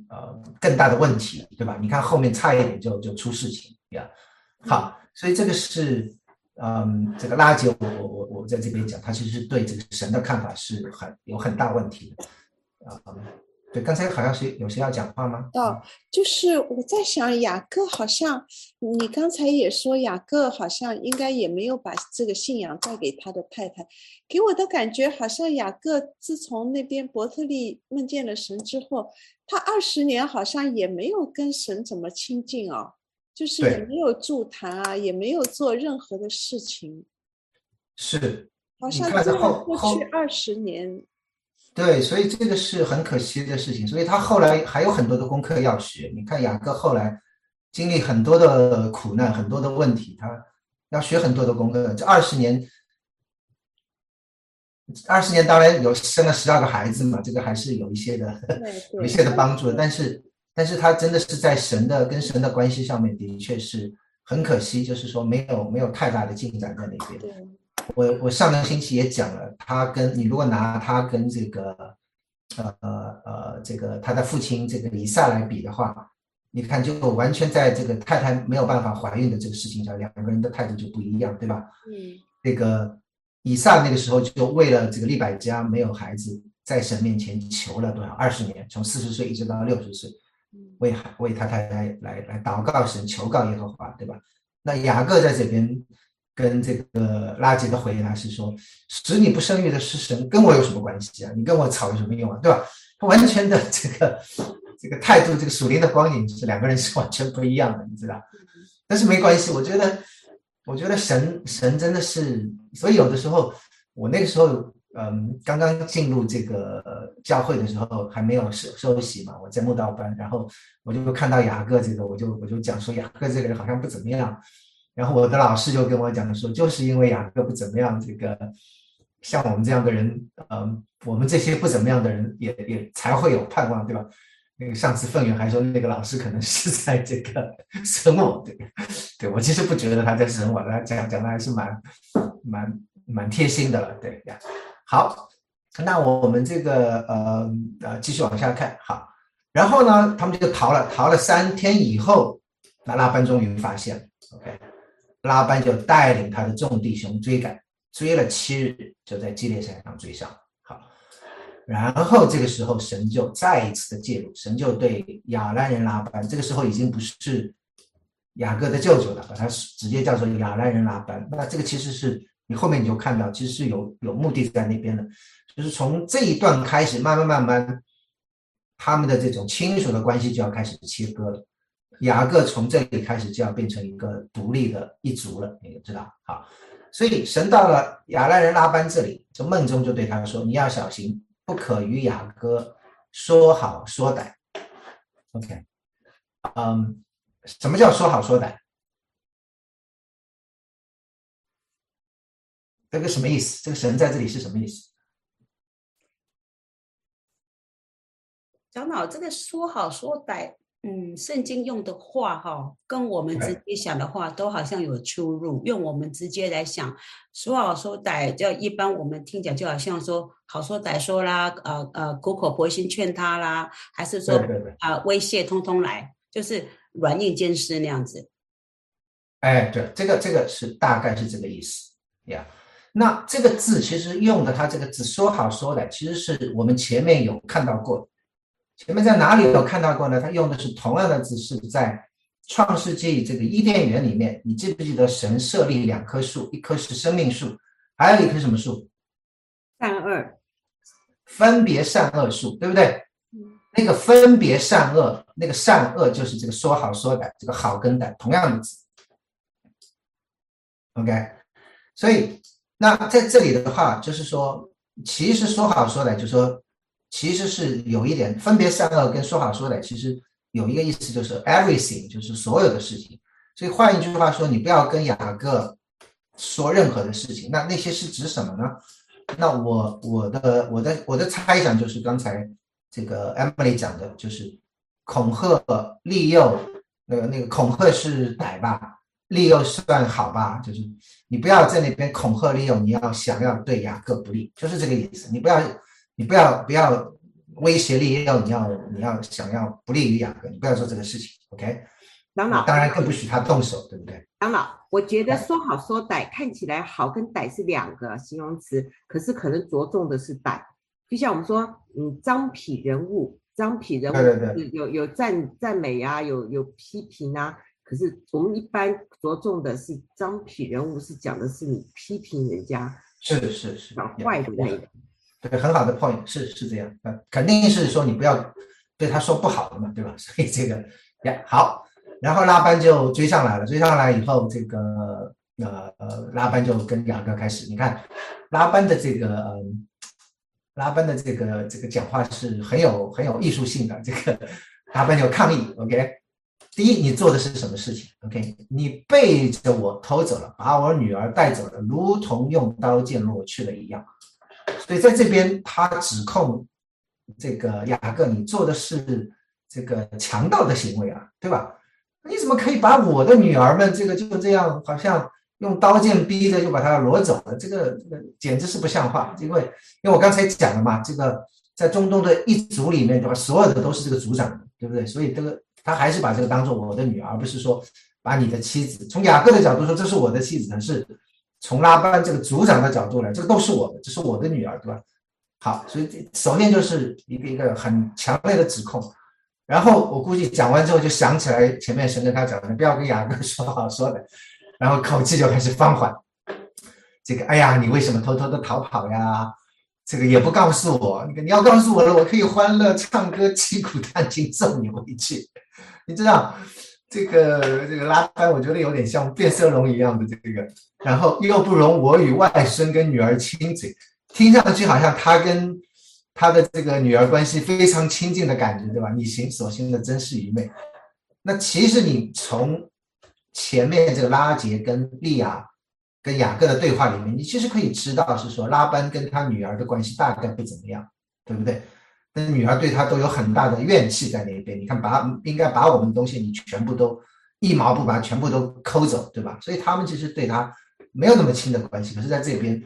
呃更大的问题，对吧？你看后面差一点就就出事情呀。好，所以这个是，嗯，这个垃圾，我我我我在这边讲，他其实对这个神的看法是很有很大问题的，啊。对，刚才好像是有谁要讲话吗？哦，就是我在想，雅各好像你刚才也说，雅各好像应该也没有把这个信仰带给他的太太，给我的感觉好像雅各自从那边伯特利梦见了神之后，他二十年好像也没有跟神怎么亲近哦，就是也没有助谈啊，也没有做任何的事情，是，好像真的过去二十年。对，所以这个是很可惜的事情。所以他后来还有很多的功课要学。你看雅各后来经历很多的苦难，很多的问题，他要学很多的功课。这二十年，二十年当然有生了十二个孩子嘛，这个还是有一些的，有一些的帮助。但是，但是他真的是在神的跟神的关系上面，的确是很可惜，就是说没有没有太大的进展在那边。我我上个星期也讲了，他跟你如果拿他跟这个，呃呃这个他的父亲这个以撒来比的话，你看就完全在这个太太没有办法怀孕的这个事情上，两个人的态度就不一样，对吧？嗯。这个以撒那个时候就为了这个利百加没有孩子，在神面前求了多少二十年，从四十岁一直到六十岁，为为他太太来来祷告神，求告耶和华，对吧？那雅各在这边。跟这个拉吉的回答是说，使你不生育的是神，跟我有什么关系啊？你跟我吵有什么用啊？对吧？他完全的这个这个态度，这个属灵的光影是两个人是完全不一样的，你知道？但是没关系，我觉得，我觉得神神真的是，所以有的时候我那个时候，嗯，刚刚进入这个教会的时候还没有受受洗嘛，我在慕道班，然后我就看到雅各这个，我就我就讲说雅各这个人好像不怎么样。然后我的老师就跟我讲说，就是因为雅各不怎么样，这个像我们这样的人，嗯，我们这些不怎么样的人也也才会有盼望，对吧？那个上次凤元还说，那个老师可能是在这个 审我，对，对我其实不觉得他在审我，他讲讲的还是蛮蛮蛮贴心的了，对呀。好，那我们这个呃呃继续往下看，好，然后呢，他们就逃了，逃了三天以后，那拉班终于发现了，OK。拉班就带领他的众弟兄追赶，追了七日，就在基列山上追上。好，然后这个时候神就再一次的介入，神就对亚兰人拉班，这个时候已经不是雅各的舅舅了，把他直接叫做亚兰人拉班。那这个其实是你后面你就看到，其实是有有目的在那边的，就是从这一段开始，慢慢慢慢，他们的这种亲属的关系就要开始切割了。雅各从这里开始就要变成一个独立的一族了，你知道？好，所以神到了亚兰人拉班这里，就梦中就对他说：“你要小心，不可与雅各说好说歹。” OK，嗯，什么叫说好说歹？这个什么意思？这个神在这里是什么意思？长老，这个说好说歹。嗯，圣经用的话哈，跟我们直接想的话都好像有出入。用我们直接来想，说好说歹，就一般我们听讲就好像说好说歹说啦，呃呃，苦口婆心劝他啦，还是说啊威胁，通通来，就是软硬兼施那样子。哎，对，这个这个是大概是这个意思呀。那这个字其实用的，它这个字说好说的，其实是我们前面有看到过。前面在哪里有看到过呢？他用的是同样的字，是在创世纪这个伊甸园里面。你记不记得神设立两棵树，一棵是生命树，还有一棵什么树？善恶，分别善恶树，对不对？那个分别善恶，那个善恶就是这个说好说歹，这个好跟歹同样的字。OK，所以。那在这里的话，就是说，其实说好说歹，就说，其实是有一点分别善恶跟说好说歹，其实有一个意思就是 everything，就是所有的事情。所以换一句话说，你不要跟雅各说任何的事情。那那些是指什么呢？那我我的我的我的猜想就是刚才这个 Emily 讲的，就是恐吓、利诱，那个那个恐吓是歹吧？利诱算好吧，就是你不要在那边恐吓利诱，你要想要对雅各不利，就是这个意思。你不要，你不要不要威胁利诱，你要你要想要不利于雅各，你不要做这个事情。OK，长老，当然更不许他动手，对不对？长老，我觉得说好说歹看起来好跟歹是两个形容词，可是可能着重的是歹。就像我们说，嗯，张痞人物，张痞人物有有赞赞美啊，有有批评啊。可是我们一般着重的是张痞人物，是讲的是你批评人家，是是是，讲坏的那个，对，很好的 point，是是这样，呃，肯定是说你不要对他说不好的嘛，对吧？所以这个呀好，然后拉班就追上来了，追上来以后，这个呃呃，拉班就跟雅各开始，你看拉班的这个呃，拉班的这个这个讲话是很有很有艺术性的，这个 拉班就抗议，OK。第一，你做的是什么事情？OK，你背着我偷走了，把我女儿带走了，如同用刀剑落去了一样。所以在这边，他指控这个雅各，你做的是这个强盗的行为啊，对吧？你怎么可以把我的女儿们这个就这样，好像用刀剑逼着就把她掳走了？这个这个简直是不像话。因为因为我刚才讲了嘛，这个在中东的一族里面，对吧？所有的都是这个族长，对不对？所以这个。他还是把这个当做我的女儿，而不是说把你的妻子。从雅各的角度说，这是我的妻子；，但是从拉班这个族长的角度来，这个都是我的，这是我的女儿，对吧？好，所以首先就是一个一个很强烈的指控。然后我估计讲完之后，就想起来前面神跟他讲的，不要跟雅各说好说的，然后口气就开始放缓。这个，哎呀，你为什么偷偷的逃跑呀？这个也不告诉我，你你要告诉我了，我可以欢乐唱歌、击鼓弹琴送你回去。你知道这个这个拉班，我觉得有点像变色龙一样的这个，然后又不容我与外孙跟女儿亲嘴，听上去好像他跟他的这个女儿关系非常亲近的感觉，对吧？你行所行的真是愚昧。那其实你从前面这个拉杰跟利亚跟雅各的对话里面，你其实可以知道是说拉班跟他女儿的关系大概不怎么样，对不对？那女儿对他都有很大的怨气在那一边，你看，把应该把我们的东西你全部都一毛不拔，全部都抠走，对吧？所以他们其实对他没有那么亲的关系。可是在这边，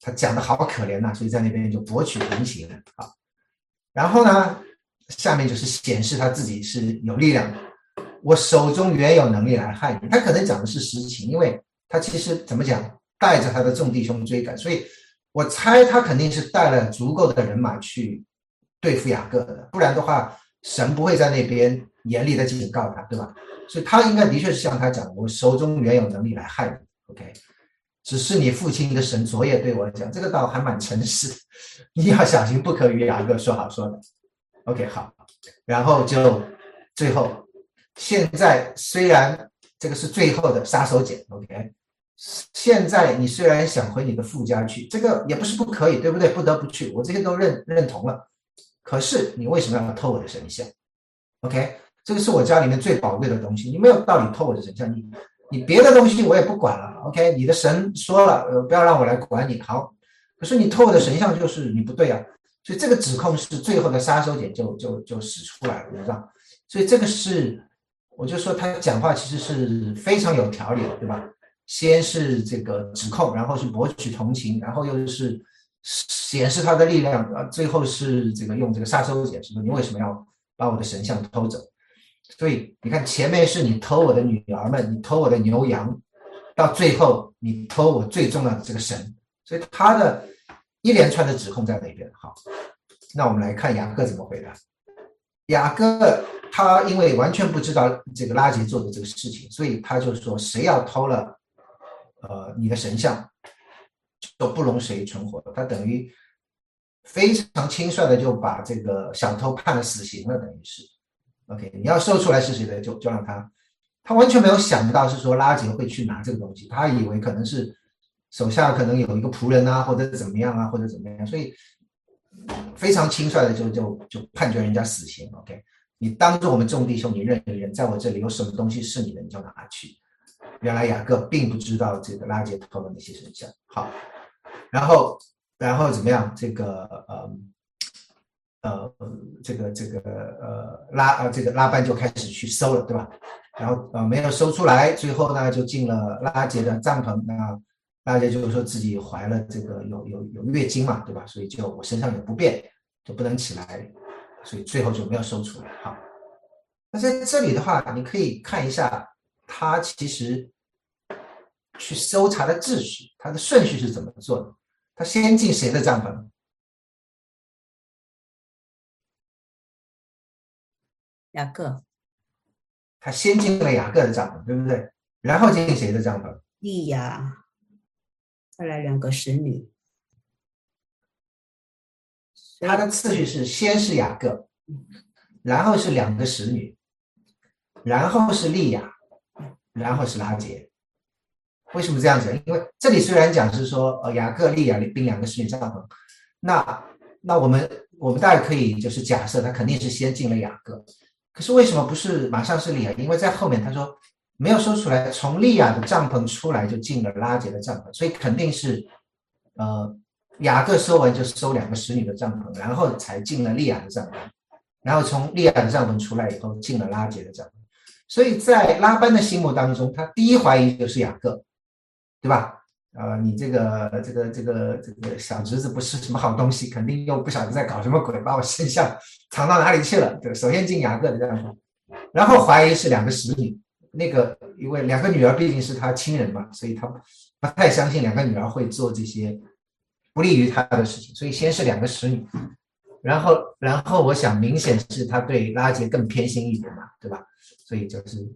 他讲的好可怜呐，所以在那边就博取同情了啊。然后呢，下面就是显示他自己是有力量的。我手中原有能力来害你。他可能讲的是实情，因为他其实怎么讲，带着他的众弟兄追赶，所以我猜他肯定是带了足够的人马去。对付雅各的，不然的话，神不会在那边严厉的警告他，对吧？所以他应该的确是像他讲，我手中原有能力来害你，OK？只是你父亲的神昨夜对我讲，这个倒还蛮诚实，你要小心，不可与雅各说好说的，OK？好，然后就最后，现在虽然这个是最后的杀手锏，OK？现在你虽然想回你的父家去，这个也不是不可以，对不对？不得不去，我这些都认认同了。可是你为什么要偷我的神像？OK，这个是我家里面最宝贵的东西，你没有道理偷我的神像。你你别的东西我也不管了。OK，你的神说了，呃，不要让我来管你。好，可是你偷我的神像就是你不对啊。所以这个指控是最后的杀手锏就就就使出来了，你知道？所以这个是，我就说他讲话其实是非常有条理的，对吧？先是这个指控，然后是博取同情，然后又是。显示他的力量啊，最后是这个用这个杀手锏，说你为什么要把我的神像偷走？所以你看前面是你偷我的女儿们，你偷我的牛羊，到最后你偷我最重要的这个神，所以他的一连串的指控在那边。好，那我们来看雅各怎么回答。雅各他因为完全不知道这个拉杰做的这个事情，所以他就说谁要偷了，呃，你的神像，就不容谁存活。他等于非常轻率的就把这个小偷判了死刑了，等于是。OK，你要搜出来是谁的，就就让他。他完全没有想到是说拉杰会去拿这个东西，他以为可能是手下可能有一个仆人啊，或者怎么样啊，或者怎么样，所以。非常轻率的就就就判决人家死刑，OK？你当着我们众弟兄，你认一认，在我这里有什么东西是你的，你就拿去。原来雅各并不知道这个拉杰偷了那些神像，好，然后然后怎么样？这个呃呃这个这个呃拉呃这个拉班就开始去搜了，对吧？然后呃没有搜出来，最后呢就进了拉杰的帐篷那。大家就是说自己怀了这个有有有月经嘛，对吧？所以就我身上有不便，就不能起来，所以最后就没有收出来。哈，那在这里的话，你可以看一下他其实去搜查的秩序，他的顺序是怎么做的？他先进谁的帐篷？雅各。他先进了雅各的帐篷，对不对？然后进谁的帐篷？利亚。再来两个使女，他的次序是先是雅各，然后是两个使女，然后是利亚，然后是拉杰。为什么这样子？因为这里虽然讲是说呃雅各、利亚并两个使女帐篷，那那我们我们大概可以就是假设他肯定是先进了雅各，可是为什么不是马上是利亚？因为在后面他说。没有说出来，从利亚的帐篷出来就进了拉杰的帐篷，所以肯定是，呃，雅各收完就收两个使女的帐篷，然后才进了利亚的帐篷，然后从利亚的帐篷出来以后进了拉杰的帐篷，所以在拉班的心目当中，他第一怀疑就是雅各，对吧？呃，你这个这个这个这个小侄子不是什么好东西，肯定又不晓得在搞什么鬼，把我身像藏到哪里去了？对，首先进雅各的帐篷，然后怀疑是两个使女。那个，因为两个女儿毕竟是他亲人嘛，所以他不太相信两个女儿会做这些不利于他的事情，所以先是两个使女，然后，然后我想明显是他对拉杰更偏心一点嘛，对吧？所以就是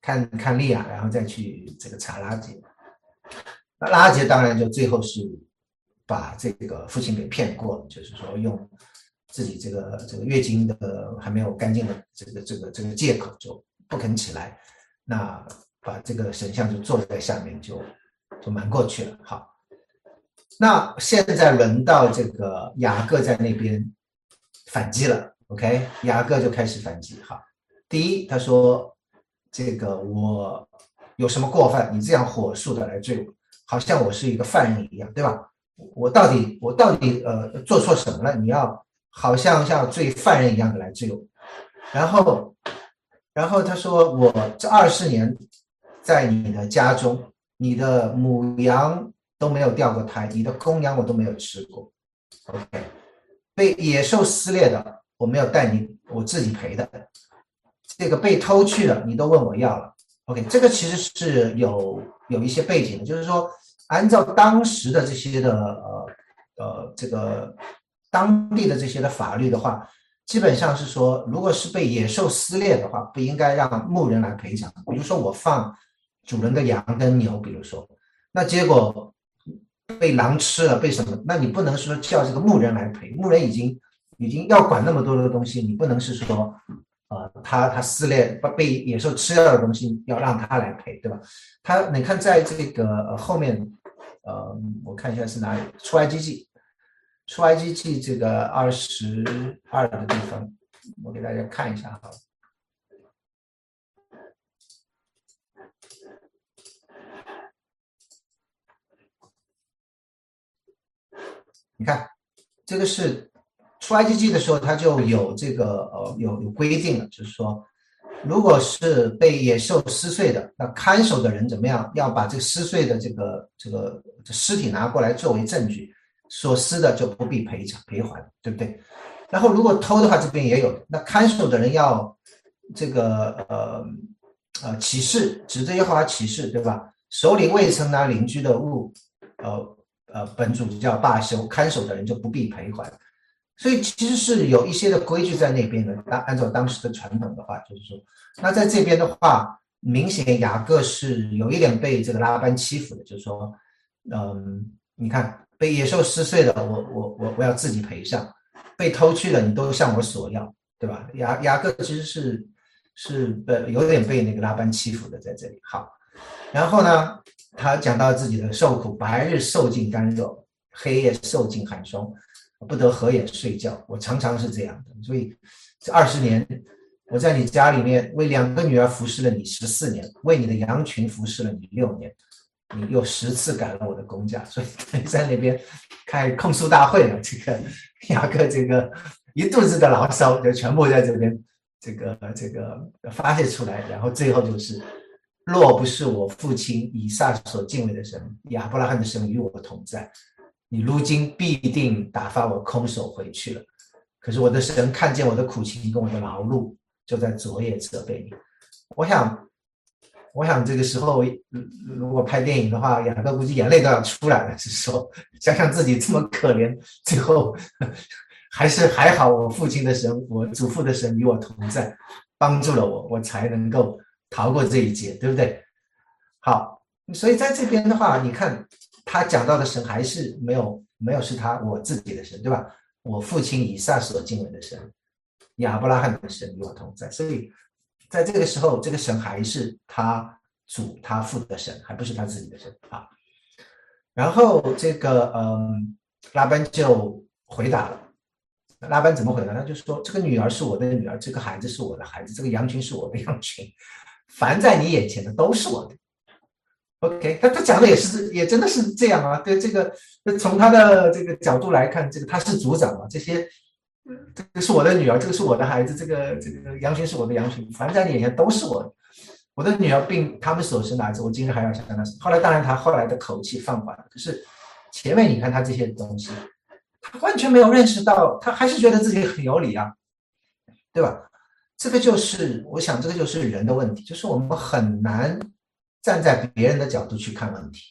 看看利亚，然后再去这个查拉杰。那拉杰当然就最后是把这个父亲给骗过了，就是说用自己这个这个月经的还没有干净的这个这个这个借口，就不肯起来。那把这个神像就坐在下面，就就瞒过去了。好，那现在轮到这个雅各在那边反击了。OK，雅各就开始反击。好，第一，他说这个我有什么过犯，你这样火速的来追我，好像我是一个犯人一样，对吧？我到底我到底呃做错什么了？你要好像像追犯人一样的来追我，然后。然后他说：“我这二十年在你的家中，你的母羊都没有掉过胎，你的公羊我都没有吃过。OK，被野兽撕裂的我没有带你，我自己赔的。这个被偷去的你都问我要了。OK，这个其实是有有一些背景的，就是说按照当时的这些的呃呃这个当地的这些的法律的话。”基本上是说，如果是被野兽撕裂的话，不应该让牧人来赔偿。比如说我放主人的羊跟牛，比如说，那结果被狼吃了，被什么？那你不能说叫这个牧人来赔，牧人已经已经要管那么多的东西，你不能是说，呃，他他撕裂被野兽吃掉的东西要让他来赔，对吧？他你看在这个后面，呃，我看一下是哪里，出埃及记。出埃及记这个二十二的地方，我给大家看一下哈。你看，这个是出埃及记的时候，它就有这个呃有有规定了，就是说，如果是被野兽撕碎的，那看守的人怎么样，要把这撕碎的这个这个尸体拿过来作为证据。所失的就不必赔偿赔还，对不对？然后如果偷的话，这边也有。那看守的人要这个呃呃起誓，指着耶和华起誓，对吧？手里未曾拿邻居的物，呃呃本主叫罢休，看守的人就不必赔还。所以其实是有一些的规矩在那边的。当按照当时的传统的话，就是说，那在这边的话，明显雅各是有一点被这个拉班欺负的，就是说，嗯，你看被野兽撕碎了，我我我我要自己赔上；被偷去了，你都向我索要，对吧？雅雅各其实是是呃有点被那个拉班欺负的在这里。好，然后呢，他讲到自己的受苦，白日受尽干热，黑夜受尽寒霜。不得合眼睡觉，我常常是这样的。所以这二十年，我在你家里面为两个女儿服侍了你十四年，为你的羊群服侍了你六年，你又十次赶了我的工价，所以在那边开控诉大会了。这个雅各这个一肚子的牢骚就全部在这边这个这个发泄出来，然后最后就是：若不是我父亲以撒所敬畏的神，亚伯拉罕的神与我同在。你如今必定打发我空手回去了。可是我的神看见我的苦情跟我的劳碌，就在昨夜责备你。我想，我想这个时候，如果拍电影的话，雅各估计眼泪都要出来了。是说，想想自己这么可怜，最后还是还好，我父亲的神，我祖父的神与我同在，帮助了我，我才能够逃过这一劫，对不对？好，所以在这边的话，你看。他讲到的神还是没有没有是他我自己的神，对吧？我父亲以撒所敬畏的神，亚伯拉罕的神与我同在，所以在这个时候，这个神还是他主他父的神，还不是他自己的神啊。然后这个嗯，拉班就回答了，拉班怎么回答？他就说：这个女儿是我的女儿，这个孩子是我的孩子，这个羊群是我的羊群，凡在你眼前的都是我的。OK，他他讲的也是，也真的是这样啊。对这个，从他的这个角度来看，这个他是族长嘛，这些，这个是我的女儿，这个是我的孩子，这个这个羊群是我的羊群，反正在你眼前都是我的。我的女儿并他们所生的孩子，我今日还要向他死。后来当然他后来的口气放缓了，可是前面你看他这些东西，他完全没有认识到，他还是觉得自己很有理啊，对吧？这个就是我想，这个就是人的问题，就是我们很难。站在别人的角度去看问题，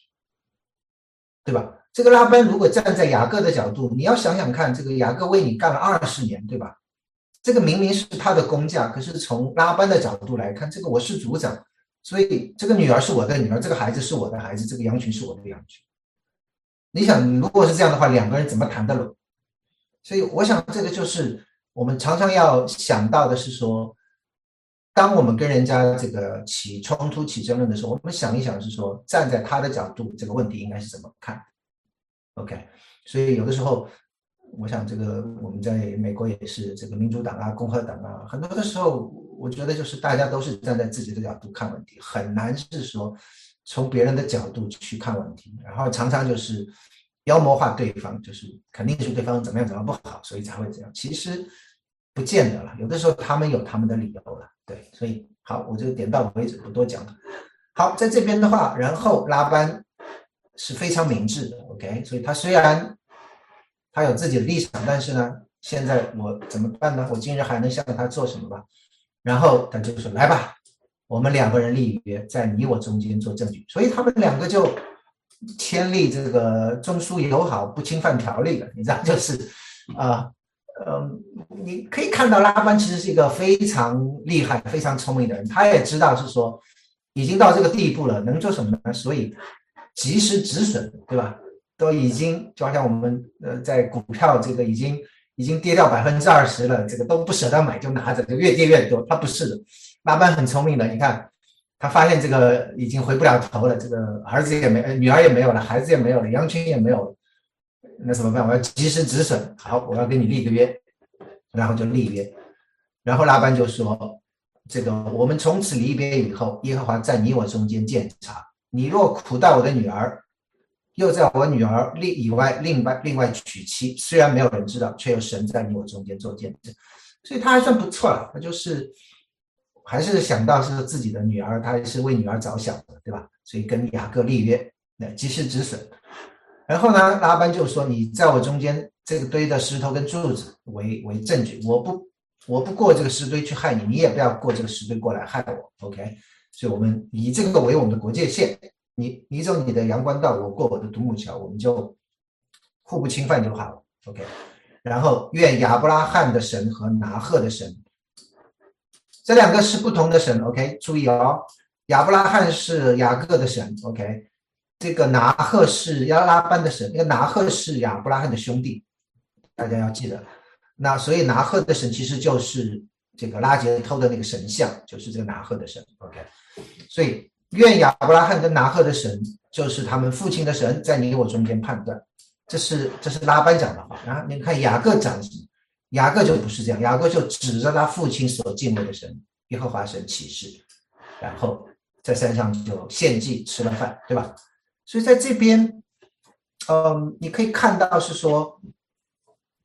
对吧？这个拉班如果站在雅各的角度，你要想想看，这个雅各为你干了二十年，对吧？这个明明是他的工价，可是从拉班的角度来看，这个我是组长，所以这个女儿是我的女儿，这个孩子是我的孩子，这个羊群是我的羊群。你想，如果是这样的话，两个人怎么谈得拢？所以我想，这个就是我们常常要想到的是说。当我们跟人家这个起冲突、起争论的时候，我们想一想，是说站在他的角度，这个问题应该是怎么看？OK，所以有的时候，我想这个我们在美国也是这个民主党啊、共和党啊，很多的时候，我觉得就是大家都是站在自己的角度看问题，很难是说从别人的角度去看问题，然后常常就是妖魔化对方，就是肯定是对方怎么样怎么样不好，所以才会这样。其实不见得了，有的时候他们有他们的理由了。对，所以好，我就点到为止，不多讲了。好，在这边的话，然后拉班是非常明智的，OK。所以他虽然他有自己的立场，但是呢，现在我怎么办呢？我今日还能向他做什么吧？然后他就说：“来吧，我们两个人立约，在你我中间做证据。”所以他们两个就签立这个中苏友好不侵犯条例了。你知道，就是啊。嗯，你可以看到拉班其实是一个非常厉害、非常聪明的人，他也知道是说已经到这个地步了，能做什么呢？所以及时止损，对吧？都已经就好像我们呃在股票这个已经已经跌掉百分之二十了，这个都不舍得买就拿着，就越跌越多。他不是的，拉班很聪明的，你看他发现这个已经回不了头了，这个儿子也没，女儿也没有了，孩子也没有了，羊群也没有了。那怎么办？我要及时止损。好，我要跟你立个约，然后就立约。然后拉班就说：“这个我们从此离别以后，耶和华在你我中间鉴察。你若苦待我的女儿，又在我女儿另以外另外另外娶妻，虽然没有人知道，却有神在你我中间做见证。所以他还算不错了。他就是还是想到是自己的女儿，他还是为女儿着想的，对吧？所以跟雅各立约，那及时止损。”然后呢，拉班就说：“你在我中间这个堆的石头跟柱子为为证据，我不我不过这个石堆去害你，你也不要过这个石堆过来害我。OK，所以我们以这个为我们的国界线，你你走你的阳关道，我过我的独木桥，我们就互不侵犯就好了。OK，然后愿亚伯拉罕的神和拿赫的神，这两个是不同的神。OK，注意哦，亚伯拉罕是雅各的神。OK，这个拿赫是亚拉班的神，那个拿赫是亚伯拉罕的兄弟，大家要记得。那所以拿赫的神其实就是这个拉杰偷的那个神像，就是这个拿赫的神。OK，所以愿亚伯拉罕跟拿赫的神就是他们父亲的神，在你我中间判断。这是这是拉班讲的话，然后你看雅各讲什么？雅各就不是这样，雅各就指着他父亲所敬畏的神耶和华神起誓，然后在山上就献祭吃了饭，对吧？所以在这边，嗯，你可以看到是说，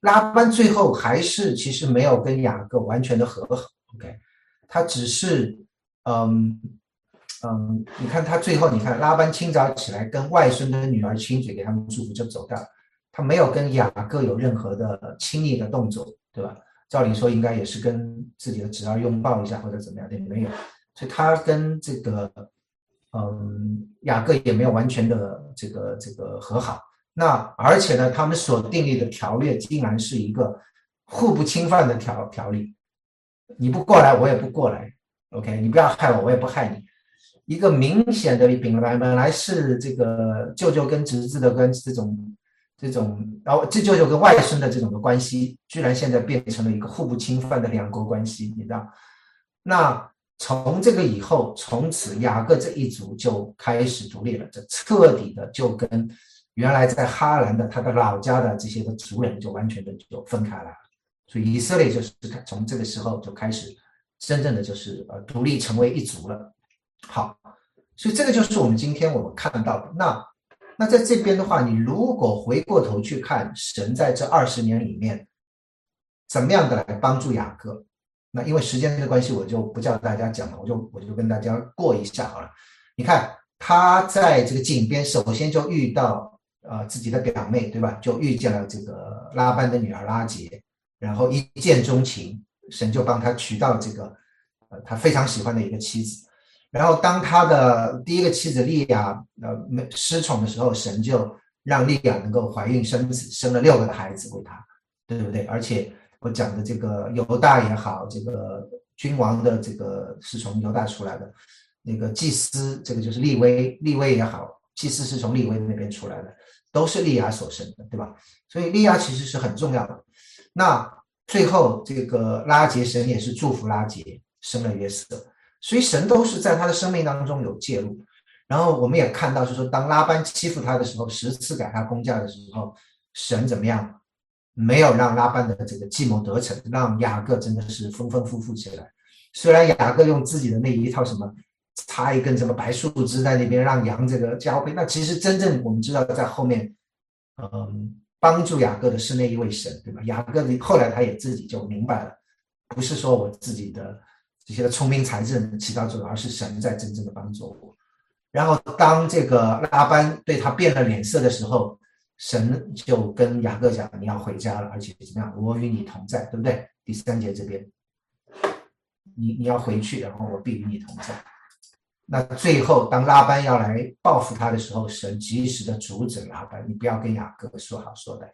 拉班最后还是其实没有跟雅各完全的和好，OK，他只是，嗯嗯，你看他最后，你看拉班清早起来跟外孙的女儿亲嘴，给他们祝福就走掉了。他没有跟雅各有任何的亲密的动作，对吧？照理说应该也是跟自己的侄儿拥抱一下或者怎么样，也没有，所以他跟这个，嗯，雅各也没有完全的这个这个和好。那而且呢，他们所订立的条约竟然是一个互不侵犯的条条例，你不过来，我也不过来，OK？你不要害我，我也不害你。一个明显的本来本来是这个舅舅跟侄子的跟这种。这种，然后这舅舅跟外孙的这种的关系，居然现在变成了一个互不侵犯的两国关系，你知道？那从这个以后，从此雅各这一族就开始独立了，这彻底的就跟原来在哈兰的他的老家的这些个族人就完全的就分开了。所以以色列就是从这个时候就开始真正的就是呃独立成为一族了。好，所以这个就是我们今天我们看到的那。那在这边的话，你如果回过头去看神在这二十年里面怎么样的来帮助雅各，那因为时间的关系，我就不叫大家讲了，我就我就跟大家过一下好了。你看他在这个井边，首先就遇到呃自己的表妹，对吧？就遇见了这个拉班的女儿拉杰，然后一见钟情，神就帮他娶到这个呃他非常喜欢的一个妻子。然后，当他的第一个妻子利亚呃没失宠的时候，神就让利亚能够怀孕生子，生了六个孩子为他，对不对？而且我讲的这个犹大也好，这个君王的这个是从犹大出来的，那个祭司这个就是利威，利威也好，祭司是从利威那边出来的，都是利亚所生的，对吧？所以利亚其实是很重要的。那最后这个拉杰神也是祝福拉杰生了约瑟。所以神都是在他的生命当中有介入，然后我们也看到，就是说当拉班欺负他的时候，十次改他工价的时候，神怎么样？没有让拉班的这个计谋得逞，让雅各真的是丰丰富富起来。虽然雅各用自己的那一套什么插一根什么白树枝在那边让羊这个交配，那其实真正我们知道在后面，嗯，帮助雅各的是那一位神，对吧？雅各后来他也自己就明白了，不是说我自己的。这些的聪明才智起到作用，而是神在真正的帮助我。然后当这个拉班对他变了脸色的时候，神就跟雅各讲：“你要回家了，而且怎么样？我与你同在，对不对？”第三节这边，你你要回去，然后我必与你同在。那最后当拉班要来报复他的时候，神及时的阻止拉班：“你不要跟雅各说好说歹。”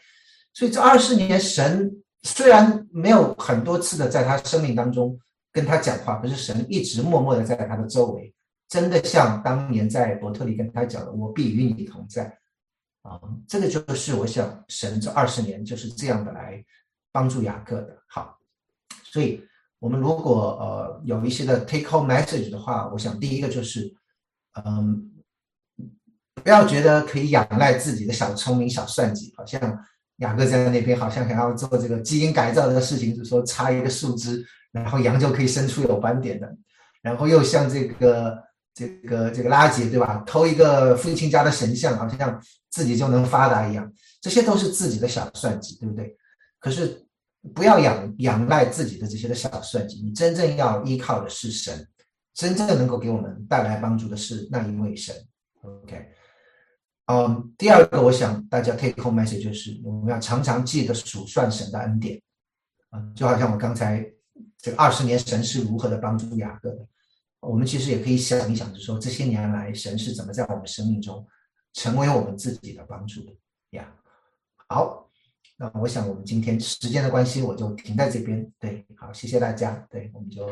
所以这二十年，神虽然没有很多次的在他生命当中。跟他讲话，可是神一直默默的在他的周围，真的像当年在伯特利跟他讲的：“我必与你同在。”啊，这个就是我想神这二十年就是这样的来帮助雅各的。好，所以我们如果呃有一些的 take home message 的话，我想第一个就是，嗯，不要觉得可以仰赖自己的小聪明、小算计，好像雅各在那边好像想要做这个基因改造的事情，就是说插一个树枝。然后羊就可以生出有斑点的，然后又像这个这个这个拉杰对吧？偷一个父亲家的神像，好像自己就能发达一样，这些都是自己的小算计，对不对？可是不要仰仰赖自己的这些的小算计，你真正要依靠的是神，真正能够给我们带来帮助的是那一位神。OK，嗯，第二个我想大家 take home message 就是我们要常常记得数算神的恩典，就好像我刚才。这个二十年神是如何的帮助雅各的？我们其实也可以想一想，就说这些年来神是怎么在我们生命中成为我们自己的帮助的呀？好，那我想我们今天时间的关系，我就停在这边。对，好，谢谢大家。对，我们就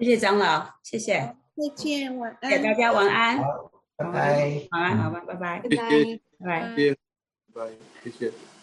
谢谢长老，谢谢，再见，晚安，谢谢大家，晚安，好，拜拜。晚安，好吧，拜拜，拜拜。拜拜。拜，谢谢。